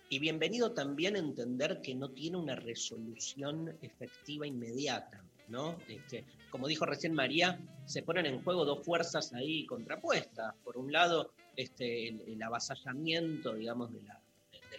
y bienvenido también a entender que no tiene una resolución efectiva inmediata, ¿no? Este, como dijo recién María, se ponen en juego dos fuerzas ahí contrapuestas. Por un lado, este, el, avasallamiento, digamos, del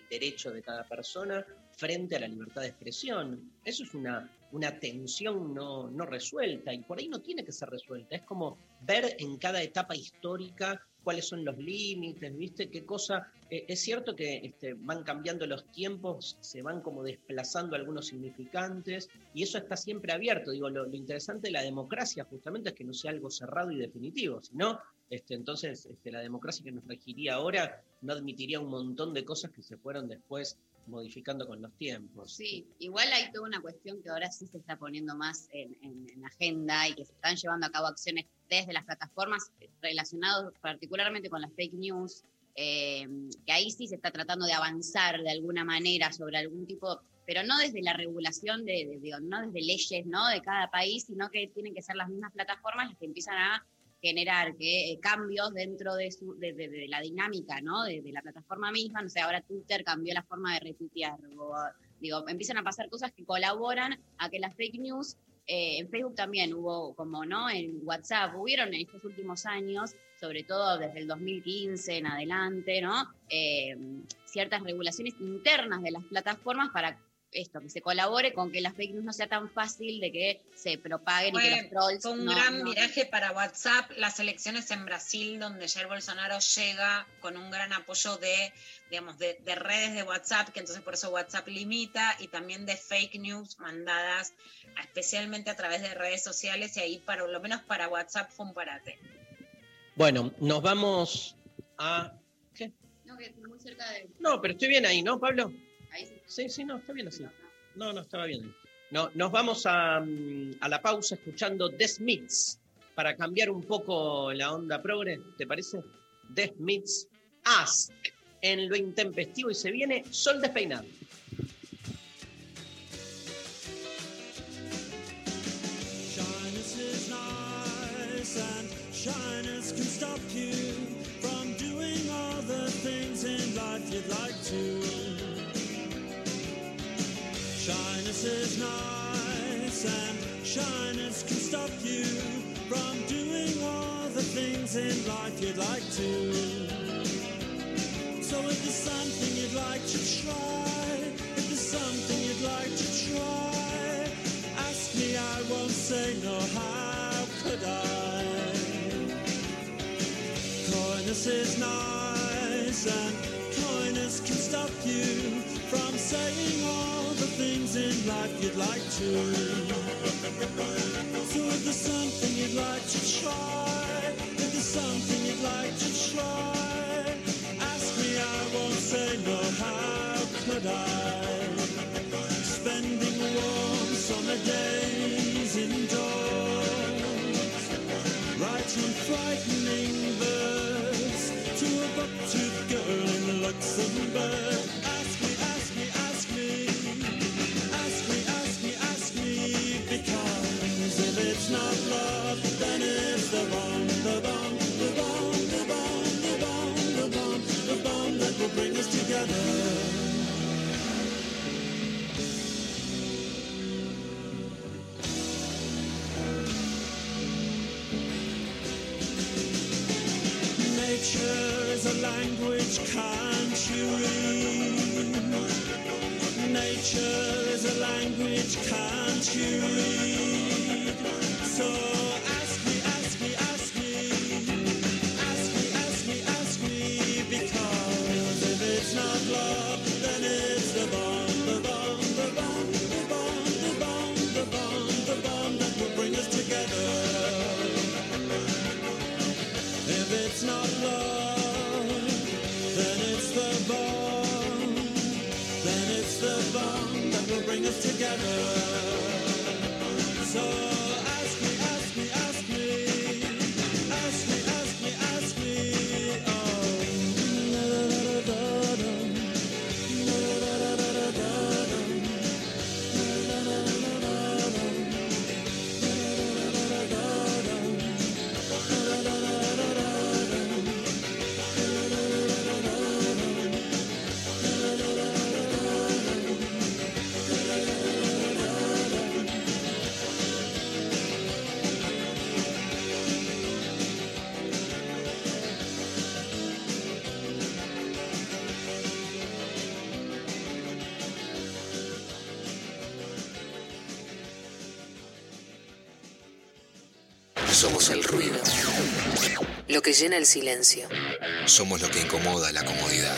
derecho de cada persona frente a la libertad de expresión. Eso es una, una tensión no, no resuelta y por ahí no tiene que ser resuelta. Es como ver en cada etapa histórica cuáles son los límites, ¿viste? ¿Qué cosa? eh, es cierto que este, van cambiando los tiempos, se van como desplazando algunos significantes y eso está siempre abierto. Digo, lo, interesante de la democracia justamente es que no sea algo cerrado y definitivo, sino este, entonces este, la democracia que nos regiría ahora no admitiría un montón de cosas que se fueron después modificando con los tiempos. Sí, igual hay toda una cuestión que ahora sí se está poniendo más en, en- en agenda y que se están llevando a cabo acciones desde las plataformas relacionadas particularmente con las fake news, eh, que ahí sí se está tratando de avanzar de alguna manera sobre algún tipo, pero no desde la regulación, de, de- no desde leyes ¿no? de cada país, sino que tienen que ser las mismas plataformas las que empiezan a generar que, eh, cambios dentro de, su, de, la dinámica, ¿no? De, de la plataforma misma. No sé, ahora Twitter cambió la forma de retuitear. o, digo, empiezan a pasar cosas que colaboran a que las fake news, eh, en Facebook también hubo como, ¿no? En WhatsApp, hubieron en estos últimos años, sobre todo desde el 2015 en adelante, ¿no? Eh, ciertas regulaciones internas de las plataformas para esto, que se colabore con que las fake news no sea tan fácil de que se propaguen y que Fue, los trolls fue un no- gran no- viraje para WhatsApp, las elecciones en Brasil, donde Jair Bolsonaro llega con un gran apoyo de, digamos, de, de redes de WhatsApp, que entonces por eso WhatsApp limita, y también de fake news mandadas especialmente a través de redes sociales, y ahí para lo menos para WhatsApp fue un parate. Bueno, nos vamos a... No, que muy cerca de... No, pero estoy bien ahí, ¿no, Pablo? Sí. Sí, no, está bien así. No, no, estaba bien. No, nos vamos a, mm, a la pausa escuchando The Smiths para cambiar un poco la onda progre, ¿te parece? The Smiths Ask en lo intempestivo y se viene Sol despeinado. And shyness can stop you from doing all the things in life you'd like to. Shyness is nice, and shyness can stop you from doing all the things in life you'd like to. So if there's something you'd like to try, if there's something you'd like to try, ask me, I won't say no, how could I? Coyness is nice and coyness can stop you from saying all the things in life you'd like to. So if there's something you'd like to try, if there's something you'd like to try, ask me, I won't say no, how could I? Spending warm summer days indoors, writing frightening verse to a buck-toothed girl in Luxembourg. Nature is a language, can't you read? Nature is a language, can't you read? So bring us together. Somos el ruido. Lo que llena el silencio. Somos lo que incomoda la comodidad.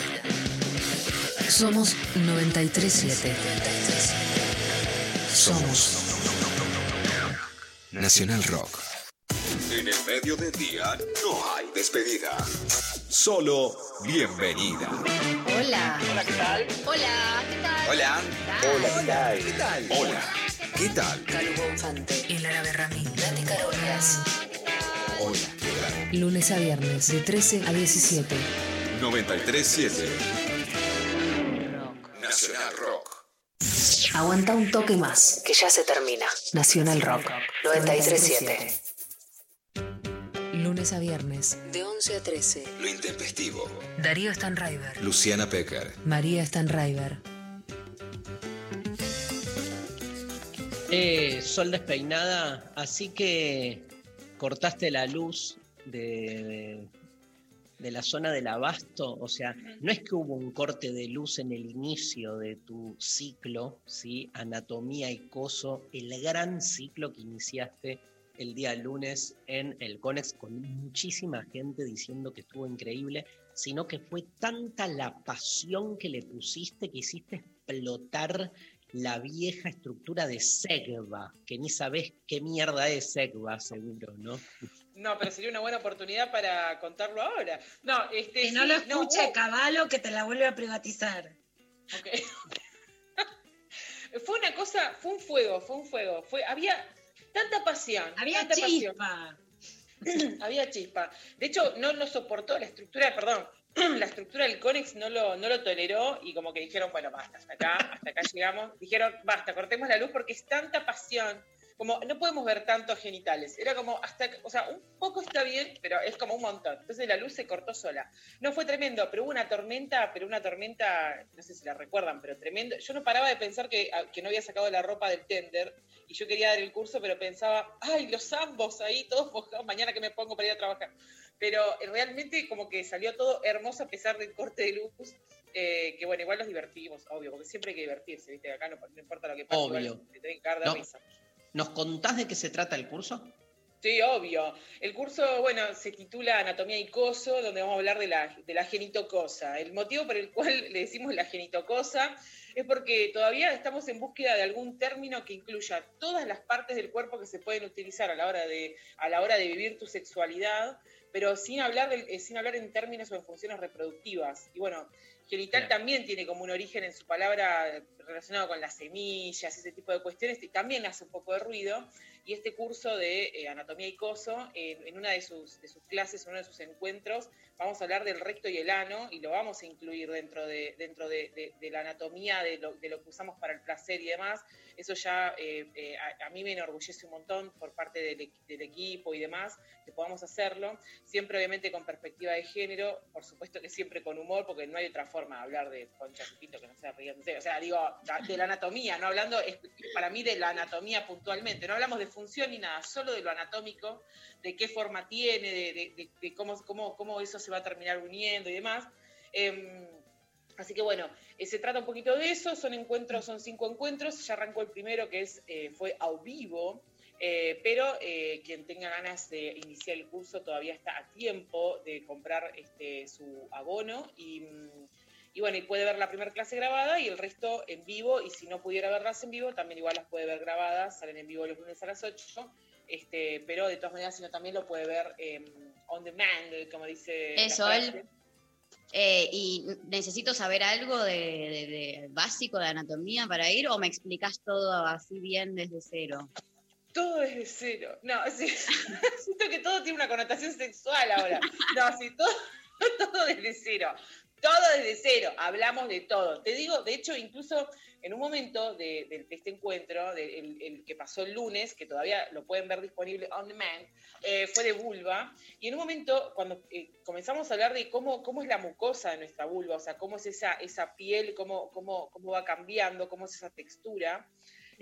Somos 937. Somos Nacional Rock. En el medio del día no hay despedida. Solo bienvenida. Hola. Hola, ¿qué tal? Hola, ¿qué tal? Hola. Hola, ¿qué tal? ¿Qué tal? Hola. ¿Qué tal? Calu Bonfante. El árabe Ramín. Hola. Lunes a viernes de 13 a 17. 937 Nacional Rock. Aguanta un toque más, que ya se termina. Nacional Rock 937. Lunes a viernes de 11 a 13. Lo intempestivo. Darío Stanraiver. Luciana Pecker. María Stanraiver. Eh, sol despeinada, así que cortaste la luz de, de- la zona del abasto, o sea, no es que hubo un corte de luz en el inicio de tu ciclo, ¿sí? Anatomía y coso, el gran ciclo que iniciaste el día lunes en el Conex con muchísima gente diciendo que estuvo increíble, sino que fue tanta la pasión que le pusiste que hiciste explotar la vieja estructura de Segva, que ni sabés qué mierda es Segva, seguro, ¿no? No, pero sería una buena oportunidad para contarlo ahora. No, este. Que no sí, lo escuche hubo- Caballo que te la vuelve a privatizar. Ok. Fue una cosa, fue un fuego, fue un fuego. Fue, había tanta pasión. Había tanta pasión. chispa. había chispa. De hecho, no lo soportó la estructura, perdón, la estructura del Conex no lo, no lo toleró y como que dijeron, bueno, basta, hasta acá, hasta acá llegamos. Dijeron, basta, cortemos la luz porque es tanta pasión. Como no podemos ver tantos genitales. Era como hasta, o sea, un poco está bien, pero es como un montón. Entonces la luz se cortó sola. No fue tremendo, pero hubo una tormenta, pero una tormenta, no sé si la recuerdan, pero tremendo. Yo no paraba de pensar que, que no había sacado la ropa del tender y yo quería dar el curso, pero pensaba, ay, los ambos ahí, todos mojados, mañana que me pongo para ir a trabajar. Pero realmente como que salió todo hermoso a pesar del corte de luz, eh, que bueno, igual nos divertimos, obvio, porque siempre hay que divertirse, ¿viste? Acá no, no importa lo que pase, Obvio. igual te tienen que dar de No. risa. ¿Nos contás de qué se trata el curso? Sí, obvio. El curso, bueno, se titula Anatomía y Coso, donde vamos a hablar de la, de la genitocosa. El motivo por el cual le decimos la genitocosa es porque todavía estamos en búsqueda de algún término que incluya todas las partes del cuerpo que se pueden utilizar a la hora de, a la hora de vivir tu sexualidad, pero sin hablar, del- eh, sin hablar en términos o en funciones reproductivas. Y bueno, genital también tiene como un origen en su palabra relacionado con las semillas, ese tipo de cuestiones, y también hace un poco de ruido. Y este curso de eh, anatomía y coso, en, en una de sus, de sus clases, en uno de sus encuentros, vamos a hablar del recto y el ano y lo vamos a incluir dentro de, dentro de, de- de la anatomía, de lo, de lo que usamos para el placer y demás. Eso ya eh, eh, a, a mí me enorgullece un montón por parte del, del equipo y demás, que podamos hacerlo, siempre obviamente con perspectiva de género, por supuesto que siempre con humor, porque no hay otra forma de hablar de concha que no sea riéndose. O sea, digo, de la anatomía, no hablando, para mí de la anatomía puntualmente, no hablamos de función ni nada, solo de lo anatómico, de qué forma tiene, de, cómo, cómo, cómo eso se va a terminar uniendo y demás. Em, Así que bueno, eh, se trata un poquito de eso, son encuentros, son cinco encuentros, ya arrancó el primero que es, eh, fue a vivo, eh, pero quien tenga ganas de iniciar el curso todavía está a tiempo de comprar este, su abono y, mm, y bueno, y puede ver la primera clase grabada y el resto en vivo, y si no pudiera verlas en vivo, también igual las puede ver grabadas, salen en vivo los lunes a las 8, este, pero de todas maneras, si no, también lo puede ver em, on demand, como dice Eso, él. Eh, y necesito saber algo de, de- de básico de anatomía para ir o me explicas todo así bien desde cero. Todo desde cero. No, sí, siento que todo tiene una connotación sexual ahora. No, sí, todo, todo desde cero. Todo desde cero. Hablamos de todo. Te digo, de hecho, incluso en un momento de, este encuentro, el, que pasó el lunes, que todavía lo pueden ver disponible on demand, eh, fue de vulva. Y en un momento, cuando eh, comenzamos a hablar de cómo, es la mucosa de nuestra vulva, o sea, cómo es esa, piel, cómo, cómo va cambiando, cómo es esa textura.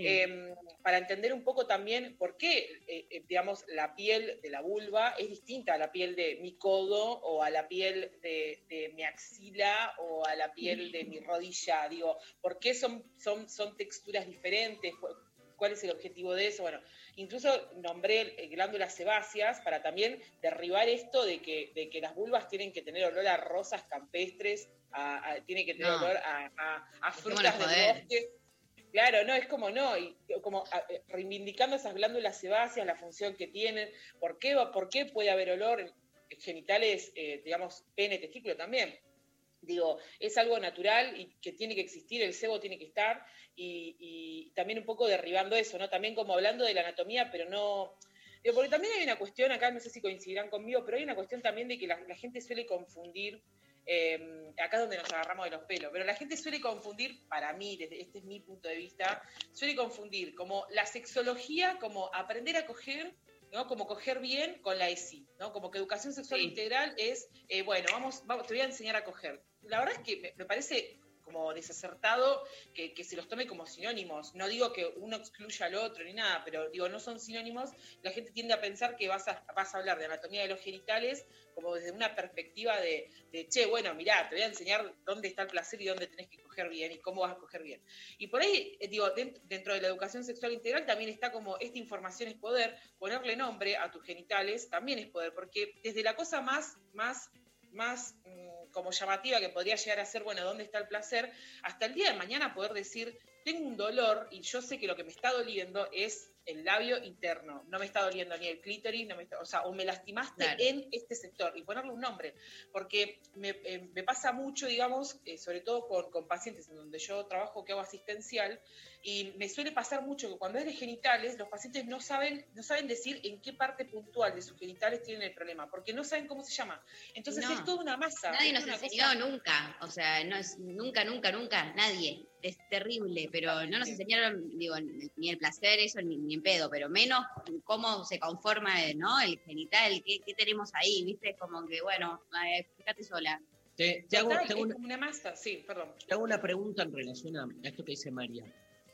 Eh, para entender un poco también por qué, eh, eh, digamos, la piel de la vulva es distinta a la piel de mi codo o a la piel de, de mi axila o a la piel de mi rodilla. Digo, ¿por qué son, son, son texturas diferentes? ¿Cu- ¿Cuál es el objetivo de eso? Bueno, incluso nombré eh, glándulas sebáceas para también derribar esto de que, de que las vulvas tienen que tener olor a rosas campestres, a, a- tienen que tener No. olor a, a- frutas del bosque. Claro, no, es como no, y como eh, reivindicando esas glándulas sebáceas, la función que tienen, ¿por qué, por qué puede haber olor en genitales, eh, digamos, pene, testículo también? Digo, es algo natural y que tiene que existir, el sebo tiene que estar, y, también un poco derribando eso, ¿no? También como hablando de la anatomía, pero no... porque también hay una cuestión, acá no sé si coincidirán conmigo, pero hay una cuestión también de que la gente suele confundir eh, acá es donde nos agarramos de los pelos, pero la gente suele confundir, para mí, desde este es mi punto de vista, suele confundir como la sexología como aprender a coger, ¿no? Como coger bien con la ESI, ¿no? Como que educación sexual integral es, eh, bueno, vamos, vamos, te voy a enseñar a coger. La verdad es que me, me parece como desacertado que, que se los tome como sinónimos. No digo que uno excluya al otro ni nada, pero digo, no son sinónimos. La gente tiende a pensar que vas a, vas a hablar de anatomía de los genitales como desde una perspectiva de, che, bueno, mirá, te voy a enseñar dónde está el placer y dónde tenés que coger bien y cómo vas a coger bien. Y por ahí, eh, digo, dent- dentro de la educación sexual integral también está como esta información es poder, ponerle nombre a tus genitales también es poder, porque desde la cosa más, más, más, mm, como llamativa que podría llegar a ser, bueno, ¿dónde está el placer? Hasta el día de mañana poder decir, tengo un dolor y yo sé que lo que me está doliendo es el labio interno, no me está doliendo ni el clítoris, no me está- o sea, o me lastimaste Claro. en este sector y ponerle un nombre, porque me, eh, me pasa mucho, digamos, eh, sobre todo con, con pacientes en donde yo trabajo que hago asistencial, y me suele pasar mucho que cuando es de genitales, los pacientes no saben, no saben decir en qué parte puntual de sus genitales tienen el problema, porque no saben cómo se llama. Entonces No. es toda una masa. Nadie nos enseñó cosa- nunca, o sea, no es nunca, nunca, nunca, nadie. Es terrible, pero no nos enseñaron, digo, ni el placer, eso, ni, ni en pedo, pero menos cómo se conforma, ¿no? El genital, qué, qué tenemos ahí, ¿viste? Como que, bueno, eh, fíjate sola. Te, te hago, te una, como una masa, sí, perdón. te hago una pregunta en relación a a esto que dice María.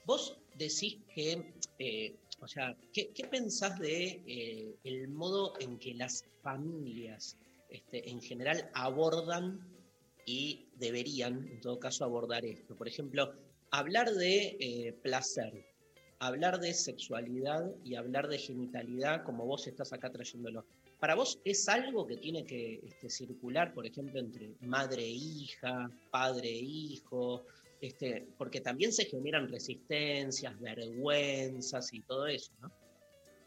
Vos decís que, eh, o sea, ¿qué, qué pensás de eh, el modo en que las familias este, en general abordan y deberían, en todo caso, abordar esto? Por ejemplo, hablar de eh, placer, hablar de sexualidad y hablar de genitalidad, como vos estás acá trayéndolo. ¿Para vos es algo que tiene que este, circular, por ejemplo, entre madre e hija, padre e hijo? Este, porque también se generan resistencias, vergüenzas y todo eso, ¿no?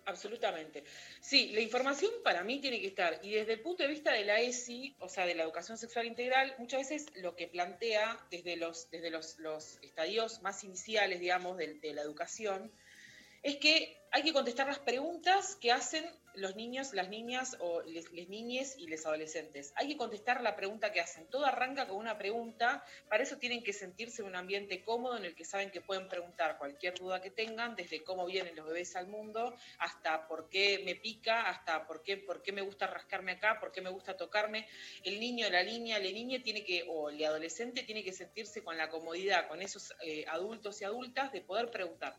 Absolutamente. Sí, la información para mí tiene que estar, y desde el punto de vista de la ESI, o sea, de la educación sexual integral, muchas veces lo que plantea desde los, desde los, los estadios más iniciales, digamos, de, de la educación, es que hay que contestar las preguntas que hacen los niños, las niñas o les, les niñes y les adolescentes. Hay que contestar la pregunta que hacen. Todo arranca con una pregunta, para eso tienen que sentirse en un ambiente cómodo en el que saben que pueden preguntar cualquier duda que tengan, desde cómo vienen los bebés al mundo, hasta por qué me pica, hasta por qué, por qué me gusta rascarme acá, por qué me gusta tocarme. El niño, la niña, la niña tiene que, o el adolescente tiene que sentirse con la comodidad, con esos eh, adultos y adultas, de poder preguntar.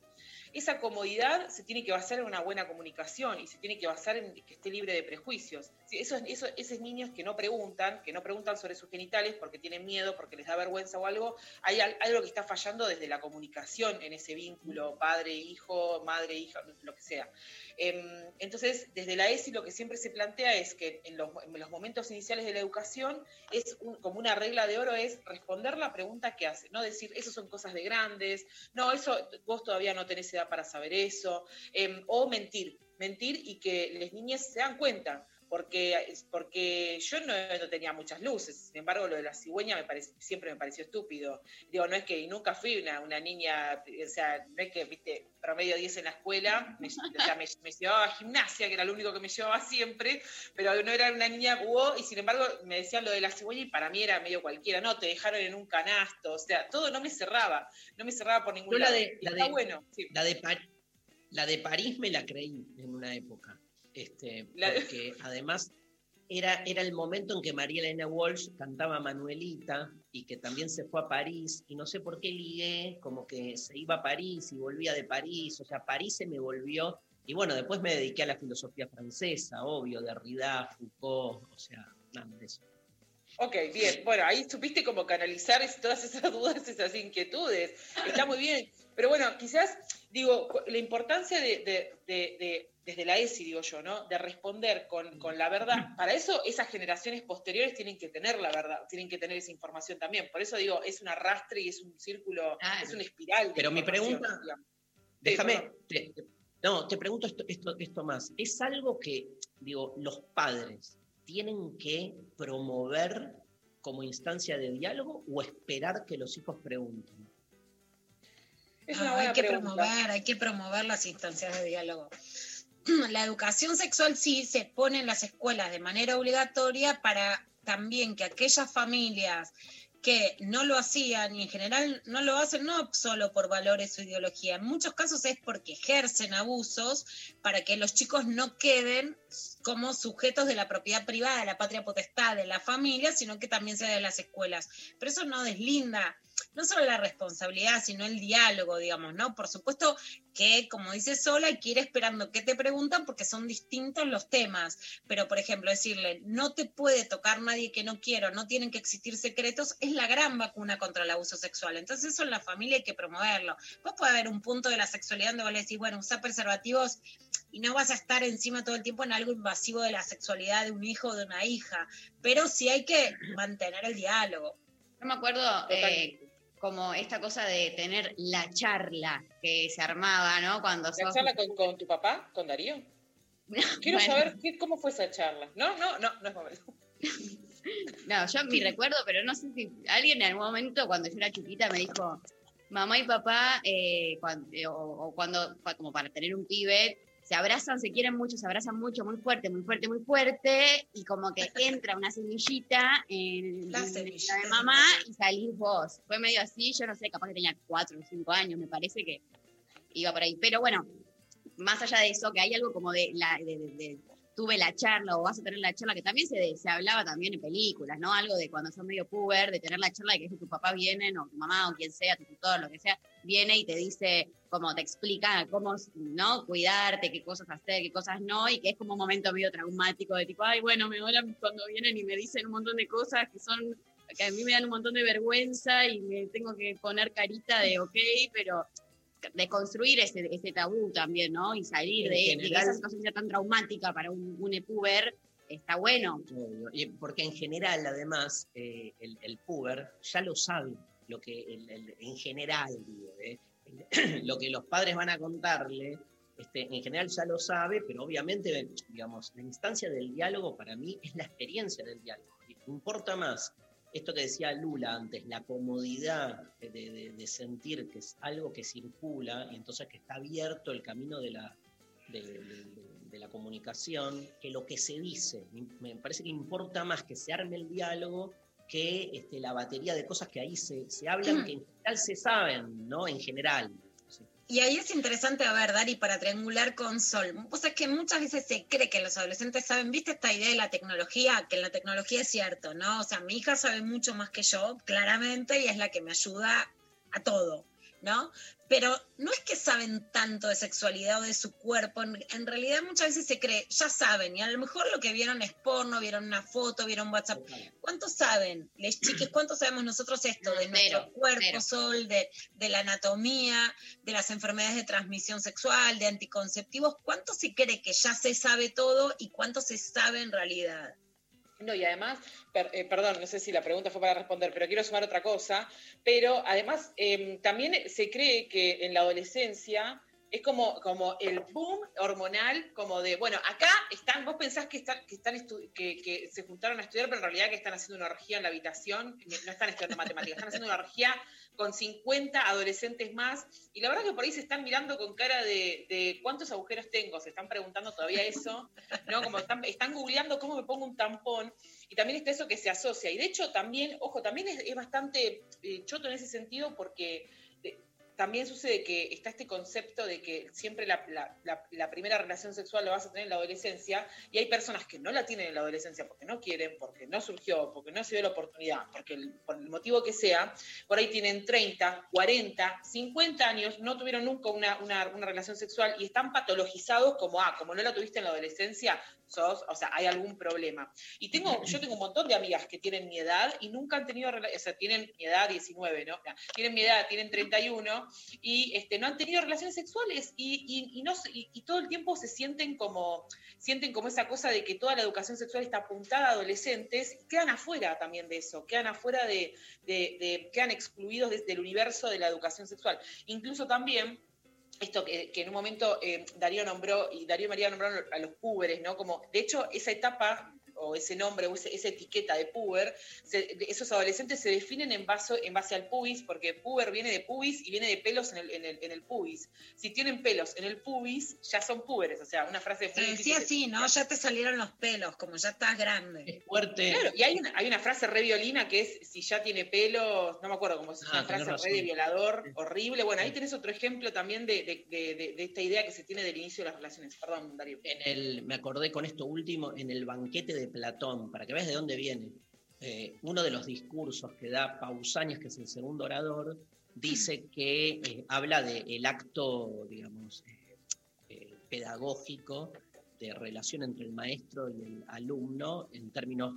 Esa comodidad se tiene que basar en una buena comunicación y se tiene que basar en que esté libre de prejuicios. Esos, esos, esos niños que no preguntan, que no preguntan sobre sus genitales porque tienen miedo, porque les da vergüenza o algo, hay al- algo que está fallando desde la comunicación en ese vínculo padre-hijo, madre-hija, lo que sea. Em, entonces, desde la ESI lo que siempre se plantea es que en los, en los momentos iniciales de la educación es un- como una regla de oro es responder la pregunta que hace, no decir, eso son cosas de grandes, no, eso vos todavía no tenés edad para saber eso, em, o mentir, mentir y que las niñas se dan cuenta. Porque, porque yo no, no tenía muchas luces, sin embargo lo de la cigüeña me parece, siempre me pareció estúpido. Digo, no es que y nunca fui una, una niña, o sea, no es que, viste, promedio 10 en la escuela, me, o sea, me, me llevaba a gimnasia, que era lo único que me llevaba siempre, pero no era una niña hubo, y sin embargo me decían lo de la cigüeña y para mí era medio cualquiera, no, te dejaron en un canasto, o sea, todo no me cerraba, no me cerraba por ningún la lado. de, la está de- bueno, sí. la de la de París me la creí en una época. Este, La- porque además era, era el momento en que María Elena Walsh cantaba Manuelita y que también se fue a París y no sé por qué ligué, como que se iba a París y volvía de París, o sea, París se me volvió. Y bueno, después me dediqué a la filosofía francesa, obvio, Derrida, Foucault, o sea, nada de eso. Ok, bien. Bueno, ahí supiste cómo canalizar todas esas dudas, esas inquietudes. Está muy bien. Pero bueno, quizás, digo, la importancia de, de- de- de- desde la ESI, digo yo, ¿no? De responder con, con la verdad. Para eso, esas generaciones posteriores tienen que tener la verdad, tienen que tener esa información también. Por eso digo, es un arrastre y es un círculo, es una espiral. de Pero mi pregunta- digamos. Déjame, perdón. te- te- no, te pregunto esto, esto, esto más. ¿Es algo que, digo, los padres tienen que promover como instancia de diálogo o esperar que los hijos pregunten? Es No, una hay buena que pregunta. promover, hay que promover las instancias de diálogo. La educación sexual sí se pone en las escuelas de manera obligatoria para también que aquellas familias que no lo hacían y en general no lo hacen no solo por valores o ideología, en muchos casos es porque ejercen abusos para que los chicos no queden como sujetos de la propiedad privada, de la patria potestad, de la familia, sino que también sea de las escuelas. Pero eso no deslinda no solo la responsabilidad, sino el diálogo, digamos, ¿no? Por supuesto que, como dice Sola, hay que ir esperando qué te preguntan porque son distintos los temas. Pero, por ejemplo, decirle, no te puede tocar nadie que no quiero, no tienen que existir secretos, es la gran vacuna contra el abuso sexual. Entonces eso en la familia hay que promoverlo. Vos puede haber un punto de la sexualidad donde vos le decís, bueno, usa preservativos y no vas a estar encima todo el tiempo en algo invasivo de la sexualidad de un hijo o de una hija, pero sí hay que mantener el diálogo. Yo me acuerdo eh, como esta cosa de tener la charla que se armaba, ¿no? Cuando ¿La sos- charla con, con tu papá, con Darío? Quiero Bueno. saber qué- cómo fue esa charla. No, no, no, no es momento. No, yo mi recuerdo, pero no sé si alguien en algún momento cuando yo era chiquita me dijo, mamá y papá, eh, eh, o, o cuando, como para tener un pibe, se abrazan, se quieren mucho, se abrazan mucho, muy fuerte, muy fuerte, muy fuerte, y como que entra una semillita en La semillita de mamá y salís vos. Fue medio así, yo no sé, capaz que tenía cuatro o cinco años, me parece que iba por ahí. Pero bueno, más allá de eso, que hay algo como de, la, de, de- de- tuve la charla o vas a tener la charla, que también se, se hablaba también en películas, ¿no? Algo de cuando sos medio puber, de tener la charla de que tu papá viene, o tu mamá, o quien sea, tu tutor, lo que sea, viene y te dice, como te explica cómo, ¿no? Cuidarte, qué cosas hacer, qué cosas no, y que es como un momento medio traumático de tipo, ay, bueno, me hablan cuando vienen y me dicen un montón de cosas que son que a mí me dan un montón de vergüenza y me tengo que poner carita de ok, pero de construir ese, ese tabú también, ¿no? Y salir de, de que general- esa situación sea tan traumática para un, un puber, está bueno. Porque en general, además, eh, el, el puber ya lo sabe, lo que el- el- en general, digo, ¿eh? lo que los padres van a contarle, este, en general ya lo sabe, pero obviamente, digamos, la instancia del diálogo para mí es la experiencia del diálogo. Importa más esto que decía Lula antes, la comodidad de, de- de sentir que es algo que circula y entonces que está abierto el camino de la, de, la comunicación, que lo que se dice. Me parece que importa más que se arme el diálogo que este, la batería de cosas que ahí se, se hablan, que en general se saben, ¿no? En general. Y ahí es interesante, a ver, Dari, para triangular con Sol. O sea, que muchas veces se cree que los adolescentes saben, ¿viste esta idea de la tecnología? Que la tecnología es cierto, ¿no? O sea, mi hija sabe mucho más que yo, claramente, y es la que me ayuda a todo, ¿no? Pero no es que saben tanto de sexualidad o de su cuerpo, en, en realidad muchas veces se cree, ya saben, y a lo mejor lo que vieron es porno, vieron una foto, vieron WhatsApp. ¿Cuántos saben, les chiques, cuántos sabemos nosotros esto de nuestro cuerpo. Sol, de, de la anatomía, de las enfermedades de transmisión sexual, de anticonceptivos? ¿Cuánto se cree que ya se sabe todo y cuánto se sabe en realidad? No, y además, per- eh, perdón, no sé si la pregunta fue para responder, pero quiero sumar otra cosa. Pero además, em, también se cree que en la adolescencia es como, como el boom hormonal, como de, bueno, acá están, vos pensás que están, que están que, se juntaron a estudiar, pero en realidad que están haciendo una orgía en la habitación, no están estudiando matemáticas, están haciendo una orgía con 50 adolescentes más, y la verdad que por ahí se están mirando con cara de, de cuántos agujeros tengo, se están preguntando todavía eso, ¿no? Como están, están googleando cómo me pongo un tampón, y también está eso que se asocia. Y de hecho también, ojo, también es, es bastante eh, choto en ese sentido porque también sucede que está este concepto de que siempre la, primera relación sexual la vas a tener en la adolescencia y hay personas que no la tienen en la adolescencia porque no quieren, porque no surgió, porque no se dio la oportunidad, porque por el motivo que sea, por ahí tienen 30, 40, 50 años, no tuvieron nunca una, una- una relación sexual y están patologizados como, ah, como no la tuviste en la adolescencia, sos, o sea, hay algún problema. Y tengo, yo tengo un montón de amigas que tienen mi edad y nunca han tenido, o sea, tienen mi edad 19, ¿no? No, Tienen mi edad, tienen 31 y este, no han tenido relaciones sexuales y, y- y todo el tiempo se sienten como, sienten como esa cosa de que toda la educación sexual está apuntada a adolescentes, quedan afuera también de eso, quedan afuera de, de- quedan excluidos de- del universo de la educación sexual. Incluso también esto que, que en un momento eh, Darío nombró, y Darío y María nombraron a los púberes, ¿no? Como, de hecho, esa etapa o ese nombre o ese- esa etiqueta de puber, se- esos adolescentes se definen en base, en base al pubis, porque puber viene de pubis y viene de pelos en el, en, el, en el pubis. Si tienen pelos en el pubis, ya son púberes, o sea, una frase Se muy de así, ¿no? Ya te salieron los pelos, como ya estás grande. Fuerte. Claro, y hay una, hay una frase re violina que es si ya tiene pelos, no me acuerdo cómo es Ah, una frase re razón. de violador, horrible. Bueno, ahí tenés otro ejemplo también de, de- de- de- de esta idea que se tiene del inicio de las relaciones. Perdón, Darío. En el, me acordé con esto último, en el banquete de Platón, para que veas de dónde viene. Eh, uno de los discursos que da Pausanias, que es el segundo orador, dice que eh, habla del acto, digamos, eh, pedagógico de relación entre el maestro y el alumno en términos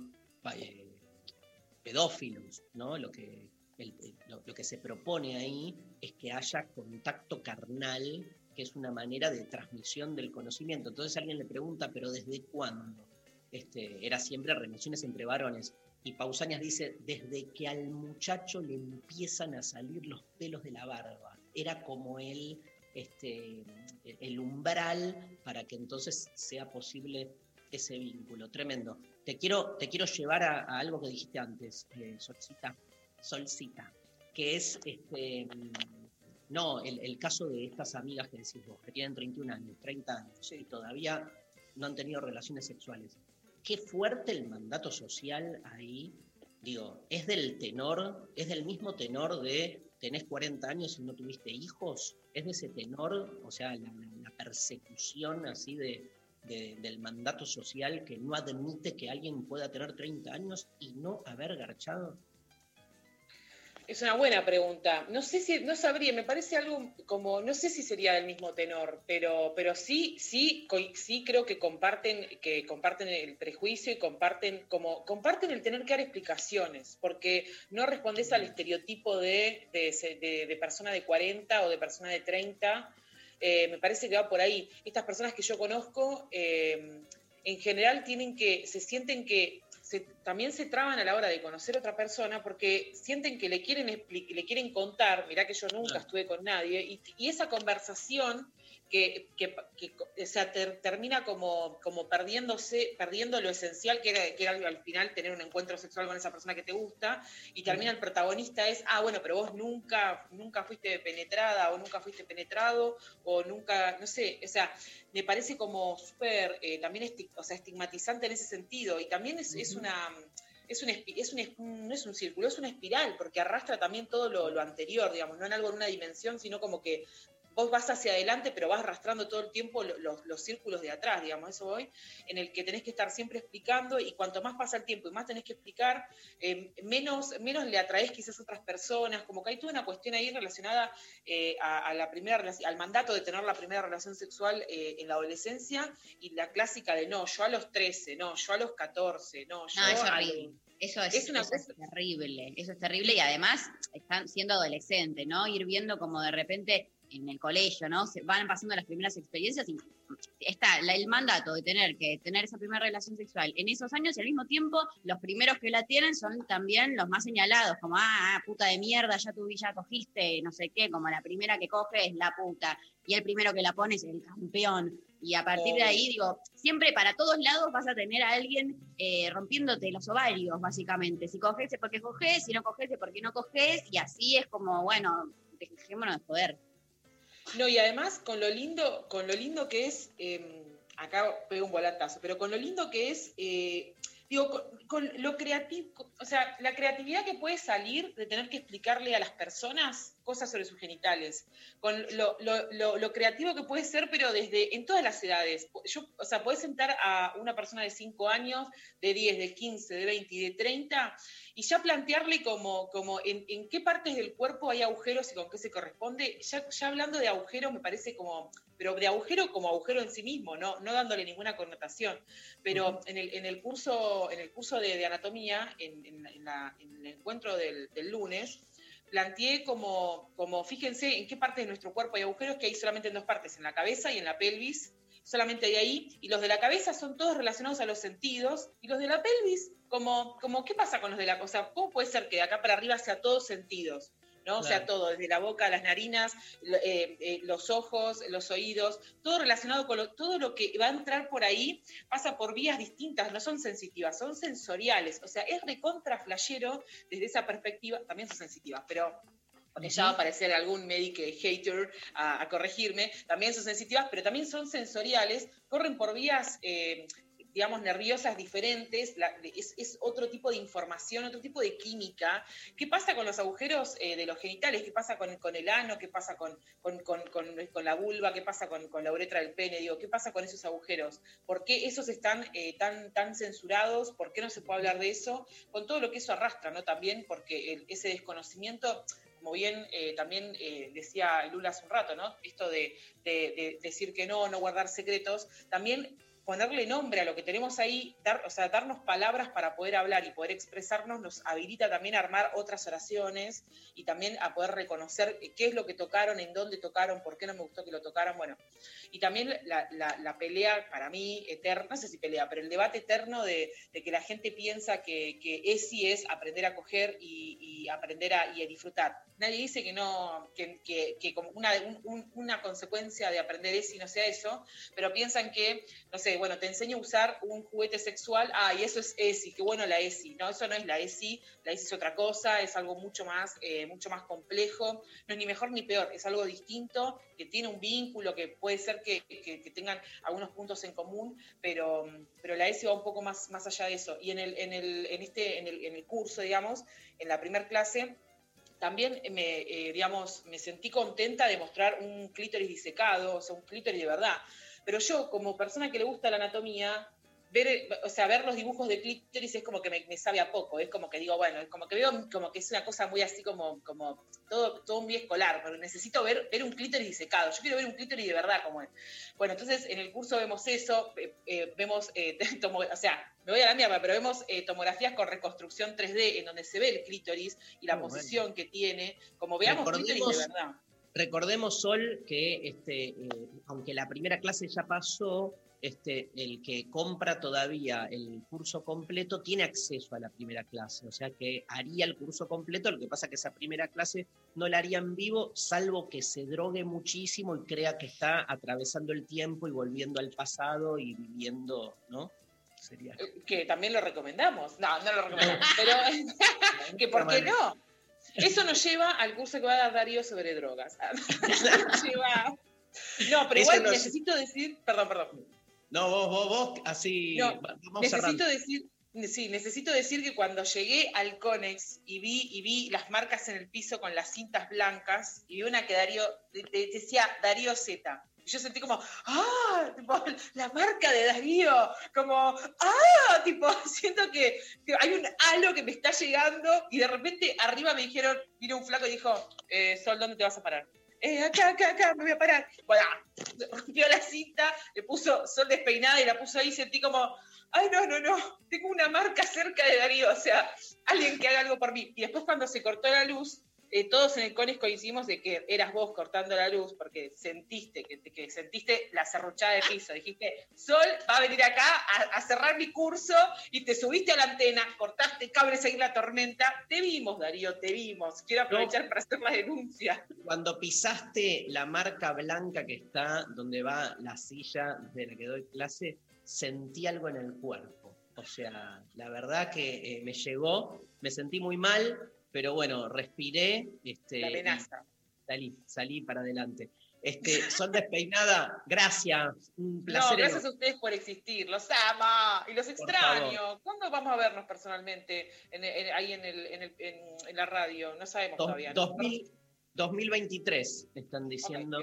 pedófilos, ¿no? Lo que, el- el- lo, lo que se propone ahí es que haya contacto carnal, que es una manera de transmisión del conocimiento. Entonces alguien le pregunta, ¿pero desde cuándo? Este, era siempre relaciones entre varones. Y Pausanias dice, desde que al muchacho le empiezan a salir los pelos de la barba. Era como el, este, el umbral para que entonces sea posible ese vínculo. Tremendo. Te quiero, te quiero llevar a, a algo que dijiste antes, eh, Solcita, Solcita, que es este, no, el, el caso de estas amigas que decís vos, que tienen 31 años, 30 años, y todavía no han tenido relaciones sexuales. Qué fuerte el mandato social ahí. Digo, es del tenor, es del mismo tenor de tenés 40 años y no tuviste hijos, es de ese tenor, o sea, la, persecución así de- del mandato social que no admite que alguien pueda tener 30 años y no haber garchado. Es una buena pregunta. No sé si, no sabría, me parece algo como, no sé si sería del mismo tenor, pero, pero sí, sí, sí creo que comparten, que comparten el prejuicio y comparten, como, comparten el tener que dar explicaciones, porque no respondes al estereotipo de, de, de- de persona de 40 o de persona de 30. Eh, me parece que va por ahí. Estas personas que yo conozco, eh, en general tienen que, se sienten que se- también se traban a la hora de conocer a otra persona porque sienten que le quieren, le quieren contar, mirá que yo nunca estuve con nadie, y, y esa conversación que, que- que, o sea, ter- termina como, como perdiéndose, perdiendo lo esencial que era, que era al final tener un encuentro sexual con esa persona que te gusta, y termina el protagonista es, ah, bueno, pero vos nunca, nunca fuiste penetrada, o nunca fuiste penetrado, o nunca, no sé, o sea, me parece como súper, eh, también esti- o sea, estigmatizante en ese sentido, y también es, es una... Es un, es un, no es un círculo, es una espiral, porque arrastra también todo lo, lo anterior, digamos, no en algo en una dimensión, sino como que vos vas hacia adelante, pero vas arrastrando todo el tiempo lo- los, los círculos de atrás, digamos, eso voy, en el que tenés que estar siempre explicando y cuanto más pasa el tiempo y más tenés que explicar, eh, menos, menos le atraes quizás a otras personas, como que hay toda una cuestión ahí relacionada eh, a, a la primera al mandato de tener la primera relación sexual eh, en la adolescencia y la clásica de no, yo a los 13, no, yo a los 14, no, yo No, es a horrible. los- Eso es, Es una eso es terrible, eso es terrible y además están siendo adolescentes, ¿no? Ir viendo como de repente en el colegio, ¿no? Se van pasando las primeras experiencias y está la- el mandato de tener que tener esa primera relación sexual en esos años y al mismo tiempo los primeros que la tienen son también los más señalados, como, ah, ah, puta de mierda, ya tú ya cogiste, no sé qué, como la primera que coge es la puta y el primero que la pone es el campeón. Y a partir de ahí, digo, siempre para todos lados vas a tener a alguien eh, rompiéndote los ovarios, básicamente. Si coges es porque coges, si no coges es porque no coges, y así es como, bueno, dejémonos de joder. No, y además con lo lindo, con lo lindo que es, eh, acá pego un volantazo, pero con lo lindo que es, eh, digo, con, lo creativo, o sea, la creatividad que puede salir de tener que explicarle a las personas cosas sobre sus genitales, con lo, lo- lo- lo creativo que puede ser, pero desde, en todas las edades. Yo, o sea, puedes sentar a una persona de 5 años, de 10, de 15, de 20 y de 30, y ya plantearle como, como en, en qué partes del cuerpo hay agujeros y con qué se corresponde. Ya, ya hablando de agujero me parece como, pero de agujero como agujero en sí mismo, no, no dándole ninguna connotación. Pero en, el, en el curso, en el curso de, de anatomía, en, en el encuentro del, del lunes, planteé como, como, fíjense en qué parte de nuestro cuerpo hay agujeros, que hay solamente en dos partes, en la cabeza y en la pelvis, solamente hay ahí, y los de la cabeza son todos relacionados a los sentidos, y los de la pelvis, como, como ¿qué pasa con los de la cosa? ¿Cómo puede ser que de acá para arriba sea todos sentidos? ¿No? O sea, todo, desde la boca, las narinas, eh, eh, los ojos, los oídos, todo relacionado con lo, todo lo que va a entrar por ahí pasa por vías distintas, no son sensitivas, son sensoriales. O sea, es recontra flashero desde esa perspectiva, también son sensitivas, pero porque ya va a aparecer algún médico hater a, a corregirme, también son sensitivas, pero también son sensoriales, corren por vías, eh, digamos, nerviosas diferentes, es, otro tipo de información, otro tipo de química. ¿Qué pasa con los agujeros eh, de los genitales? ¿Qué pasa con, con el ano? ¿Qué pasa con, con, con- la vulva? ¿Qué pasa con, la uretra del pene? Digo, ¿qué pasa con esos agujeros? ¿Por qué esos están eh, tan, tan censurados? ¿Por qué no se puede hablar de eso? Con todo lo que eso arrastra, ¿no? También porque ese desconocimiento como bien eh, también decía Lula hace un rato, ¿no? Esto de decir que no, no guardar secretos, también ponerle nombre a lo que tenemos ahí, o sea, darnos palabras para poder hablar y poder expresarnos, nos habilita también a armar otras oraciones y también a poder reconocer qué es lo que tocaron, en dónde tocaron, por qué no me gustó que lo tocaran, bueno. Y también la, la- la pelea, para mí, eterna, no sé si pelea, pero el debate eterno de, que la gente piensa que, que ESI es aprender a coger y, aprender a, disfrutar. Nadie dice que no, que, que- que como una, un- un- una consecuencia de aprender ESI no sea eso, pero piensan que, no sé, bueno, te enseño a usar un juguete sexual, ah, y eso es ESI, qué bueno la ESI. No, eso no es la ESI, la ESI es otra cosa, es algo mucho más, eh, mucho más complejo, no es ni mejor ni peor, es algo distinto, que tiene un vínculo, que puede ser que, que- que tengan algunos puntos en común, pero, pero la ESI va un poco más, más allá de eso. Y en, el, en, el, en, este, en, el, en el curso, digamos, en la primera clase, también me, eh, digamos, me sentí contenta de mostrar un clítoris disecado, o sea, un clítoris de verdad. Pero yo, como persona que le gusta la anatomía, ver, o sea, ver los dibujos de clítoris es como que me, me sabe a poco, es como que digo, bueno, es como que veo como que es una cosa muy así como, como todo, todo muy escolar, pero necesito ver, ver un clítoris disecado, yo quiero ver un clítoris de verdad como es. Bueno, entonces en el curso vemos eso, eh, eh, vemos, eh, tomo- o sea, me voy a la mierda, pero vemos eh, tomografías con reconstrucción 3D en donde se ve el clítoris y la Muy bueno. posición que tiene, como veamos clítoris de verdad. Recordemos, Sol, que este, eh, aunque la primera clase ya pasó, este, el que compra todavía el curso completo tiene acceso a la primera clase, o sea que haría el curso completo, lo que pasa que esa primera clase no la haría en vivo, salvo que se drogue muchísimo y crea que está atravesando el tiempo y volviendo al pasado y viviendo, ¿no? Sería. que también lo recomendamos. No, no lo recomendamos, pero que por qué no. Eso nos lleva al curso que va a dar Darío sobre drogas. Nos lleva- No, pero igual nos- necesito decir, perdón, perdón. No, vos, vos, vos, así No, va- vamos necesito decir, sí, necesito decir que cuando llegué al Conex y vi, y vi las marcas en el piso con las cintas blancas, y vi una que Darío, de- de- decía Darío Z. Y yo sentí como, ¡ah! Tipo, la marca de Darío, como, ¡ah! Tipo, siento que, que hay un halo que me está llegando, y de repente arriba me dijeron, vino un flaco y dijo, eh, Sol, ¿dónde te vas a parar? Eh, acá, acá, acá, me voy a parar. Bueno, rompió la cinta, le puso sol despeinada y la puso ahí, sentí como, ay, no, no, no, tengo una marca cerca de Darío, o sea, alguien que haga algo por mí. Y después cuando se cortó la luz, eh, todos en el CONES coincidimos de que eras vos cortando la luz porque sentiste, que, que sentiste la serruchada de piso. Dijiste, Sol va a venir acá a, a cerrar mi curso y te subiste a la antena, cortaste cables ahí en la tormenta. Te vimos, Darío, te vimos. Quiero aprovechar para hacer la denuncia. Cuando pisaste la marca blanca que está donde va la silla de la que doy clase, sentí algo en el cuerpo. O sea, la verdad que eh, me llegó, me sentí muy mal, pero bueno, respiré. Este, La amenaza. Salí, salí para adelante. Este, Sol despeinada, gracias. Un No, placer. gracias a ustedes por existir, los amo y los extraño. ¿Cuándo vamos a vernos personalmente en- en- ahí en, el, en, el- en- en la radio? No sabemos Dos- todavía. ¿no? 2000 2023, están diciendo.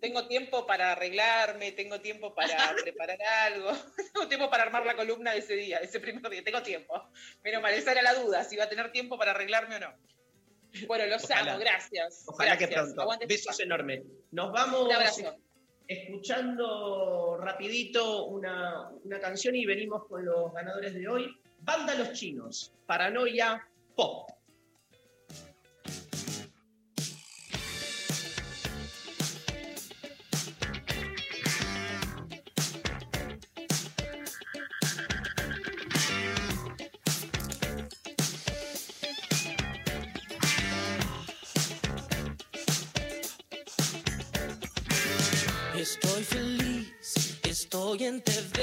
Tengo tiempo para arreglarme, tengo tiempo para preparar algo, tengo tiempo para armar la columna de ese día, de ese primer día, tengo tiempo. Menos mal, esa era la duda, si iba a tener tiempo para arreglarme o no. Bueno, los Ojalá. amo, gracias. Ojalá que pronto. Aguante. Besos enormes. Nos vamos escuchando rapidito una, una canción y venimos con los ganadores de hoy. Banda Los Chinos, Paranoia Pop. Estoy feliz, estoy en TV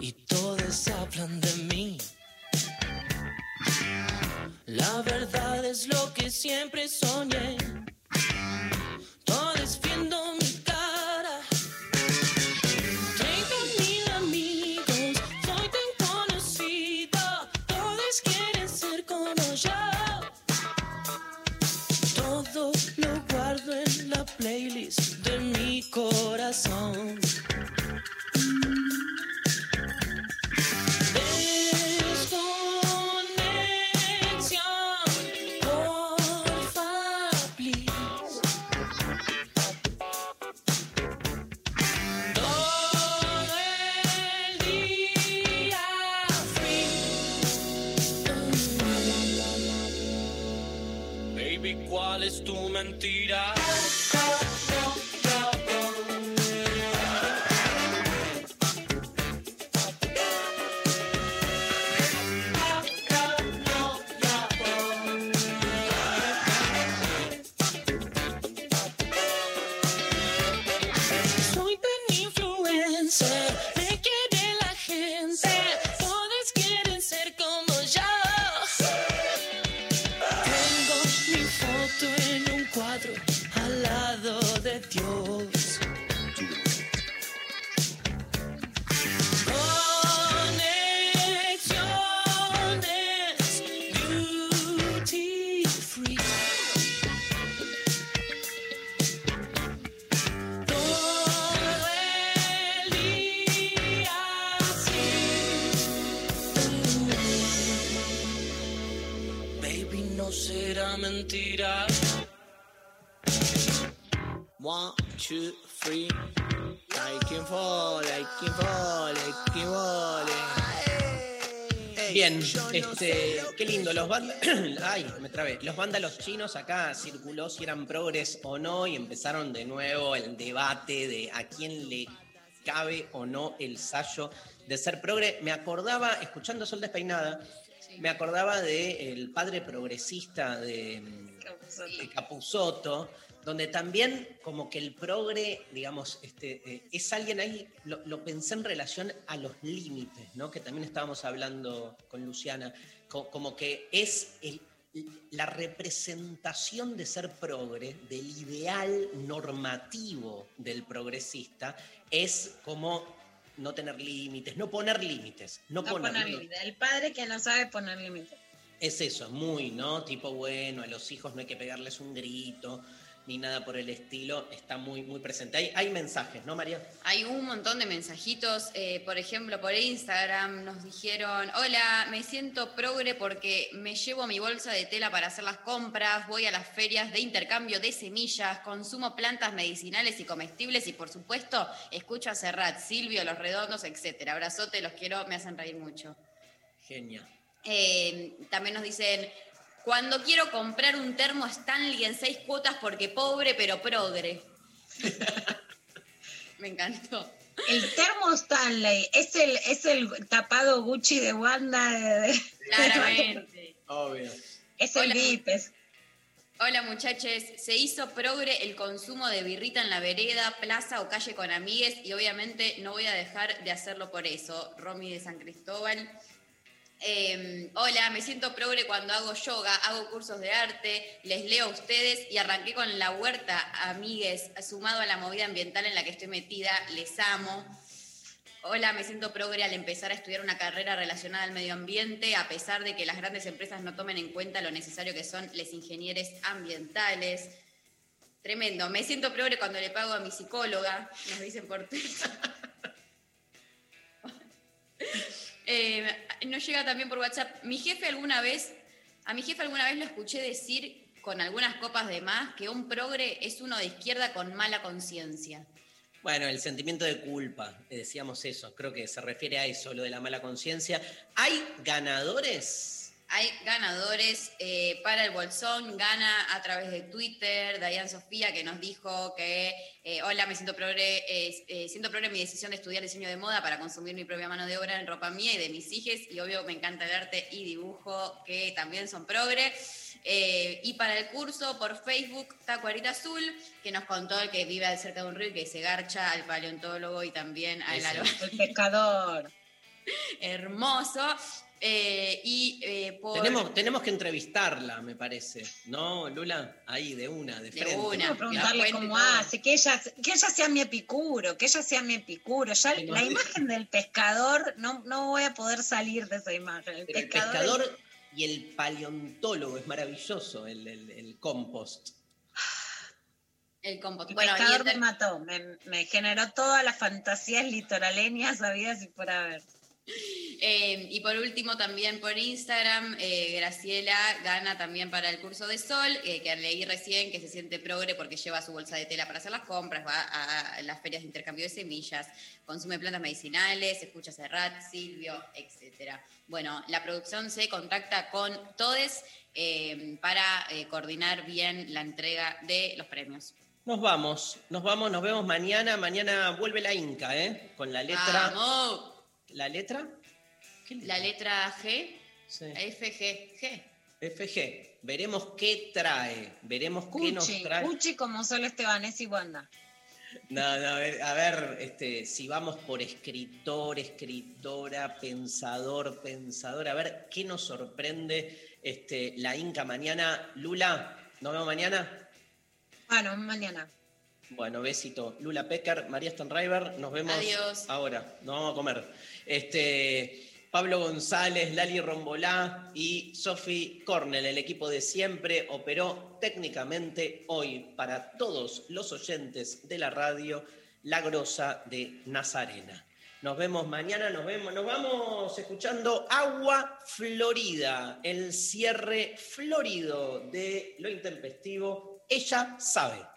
y todos hablan de mí. La verdad es lo que siempre soñé. ay, me trabé. Los vándalos chinos acá circuló si eran progres o no y empezaron de nuevo el debate de a quién le cabe o no el sallo de ser progre. Me acordaba, escuchando Sol Despeinada, me acordaba del padre progresista de, de Capusotto, donde también como que el progre, digamos, este, eh, es alguien ahí, lo, lo pensé en relación a los límites, ¿no? Que también estábamos hablando con Luciana, como que es el- la representación de ser progre, del ideal normativo del progresista, es como no tener límites, no poner límites, no, No poner, poner límites. El padre que no sabe poner límites. es eso, muy, ¿no? Tipo, bueno, a los hijos no hay que pegarles un grito, ni nada por el estilo, está muy, muy presente. Hay, hay mensajes, ¿no, María? Hay un montón de mensajitos, eh, por ejemplo, por Instagram nos dijeron, hola, me siento progre porque me llevo mi bolsa de tela para hacer las compras, voy a las ferias de intercambio de semillas, consumo plantas medicinales y comestibles y por supuesto escucho a Serrat, Silvio, Los Redondos, etcétera. Abrazote, los quiero, me hacen reír mucho. Genial. Eh, también nos dicen, cuando quiero comprar un termo Stanley en seis cuotas porque pobre pero progre. Me encantó. El termo Stanley es el, es el tapado Gucci de Wanda. de- de- Claramente. Obvio. Es el Hola. VIP. es- Hola muchachos, se hizo progre el consumo de birrita en la vereda, plaza o calle con amigues y obviamente no voy a dejar de hacerlo por eso. Romy de San Cristóbal. Eh, hola, me siento progre cuando hago yoga, hago cursos de arte, les leo a ustedes y arranqué con la huerta, amigues, sumado a la movida ambiental en la que estoy metida, les amo. Hola, me siento progre al empezar a estudiar una carrera relacionada al medio ambiente, a pesar de que las grandes empresas no tomen en cuenta lo necesario que son los ingenieros ambientales. Tremendo. Me siento progre cuando le pago a mi psicóloga, nos dicen por Twitter. Eh, nos llega también por WhatsApp. Mi jefe alguna vez, a mi jefe alguna vez lo escuché decir con algunas copas de más que un progre es uno de izquierda con mala conciencia. Bueno, el sentimiento de culpa, decíamos eso, creo que se refiere a eso, lo de la mala conciencia. ¿Hay ganadores? Hay ganadores eh, para el Bolsón, gana a través de Twitter, Dayan Sofía, que nos dijo que, eh, hola, me siento progre, eh, siento progre en mi decisión de estudiar diseño de moda para consumir mi propia mano de obra en ropa mía y de mis hijas, y obvio me encanta el arte y dibujo, que también son progre. Eh, y para el curso por Facebook, Tacuarita Azul, que nos contó el que vive cerca de un río y que se garcha al paleontólogo y también al El pescador. Hermoso. Eh, y eh, por... Tenemos, tenemos que entrevistarla, me parece. ¿No, Lula? Ahí, de una, de, frente. Tengo que preguntarle cómo hace, que ella, que ella sea mi epicuro, que ella sea mi epicuro. Ya la no. imagen del pescador, no, no voy a poder salir de esa imagen. El Pero el pescador, pescador y el paleontólogo es maravilloso, el, el- el compost. El compost. el Bueno, y pescador el me mató, me, me generó todas las fantasías litoraleñas habidas y por haber. Eh, y por último, también por Instagram, eh, Graciela gana también para el curso de Sol, eh, que leí recién que se siente progre porque lleva su bolsa de tela para hacer las compras, va a, a las ferias de intercambio de semillas, consume plantas medicinales, escucha Serrat, Silvio, etc. Bueno, la producción se contacta con todos eh, para coordinar bien la entrega de los premios. Nos vamos, nos vamos, nos vemos mañana. Mañana vuelve la Inca, ¿eh? Con la letra. ¡Vamos! ¿La letra? La letra G, Sí. F, G, G. FG. Veremos qué trae. Veremos qué nos Cuchi, trae. Cuchi como solo Estebanés y Wanda. No, no, a ver, a ver, este, si vamos por escritor, escritora, pensador, pensadora, a ver qué nos sorprende este, la Inca mañana. Lula, ¿nos vemos mañana? Bueno, mañana. Bueno, besito. Lula Pecker, María Stanriver, nos vemos Adiós. ahora. Nos vamos a comer. Este, Pablo González, Lali Rombolá y Sofi Cornell, el equipo de siempre, operó técnicamente hoy para todos los oyentes de la radio La Grosa de Nazarena. Nos vemos mañana, nos vemos, nos vamos escuchando Agua Florida, el cierre florido de lo intempestivo. Ella sabe.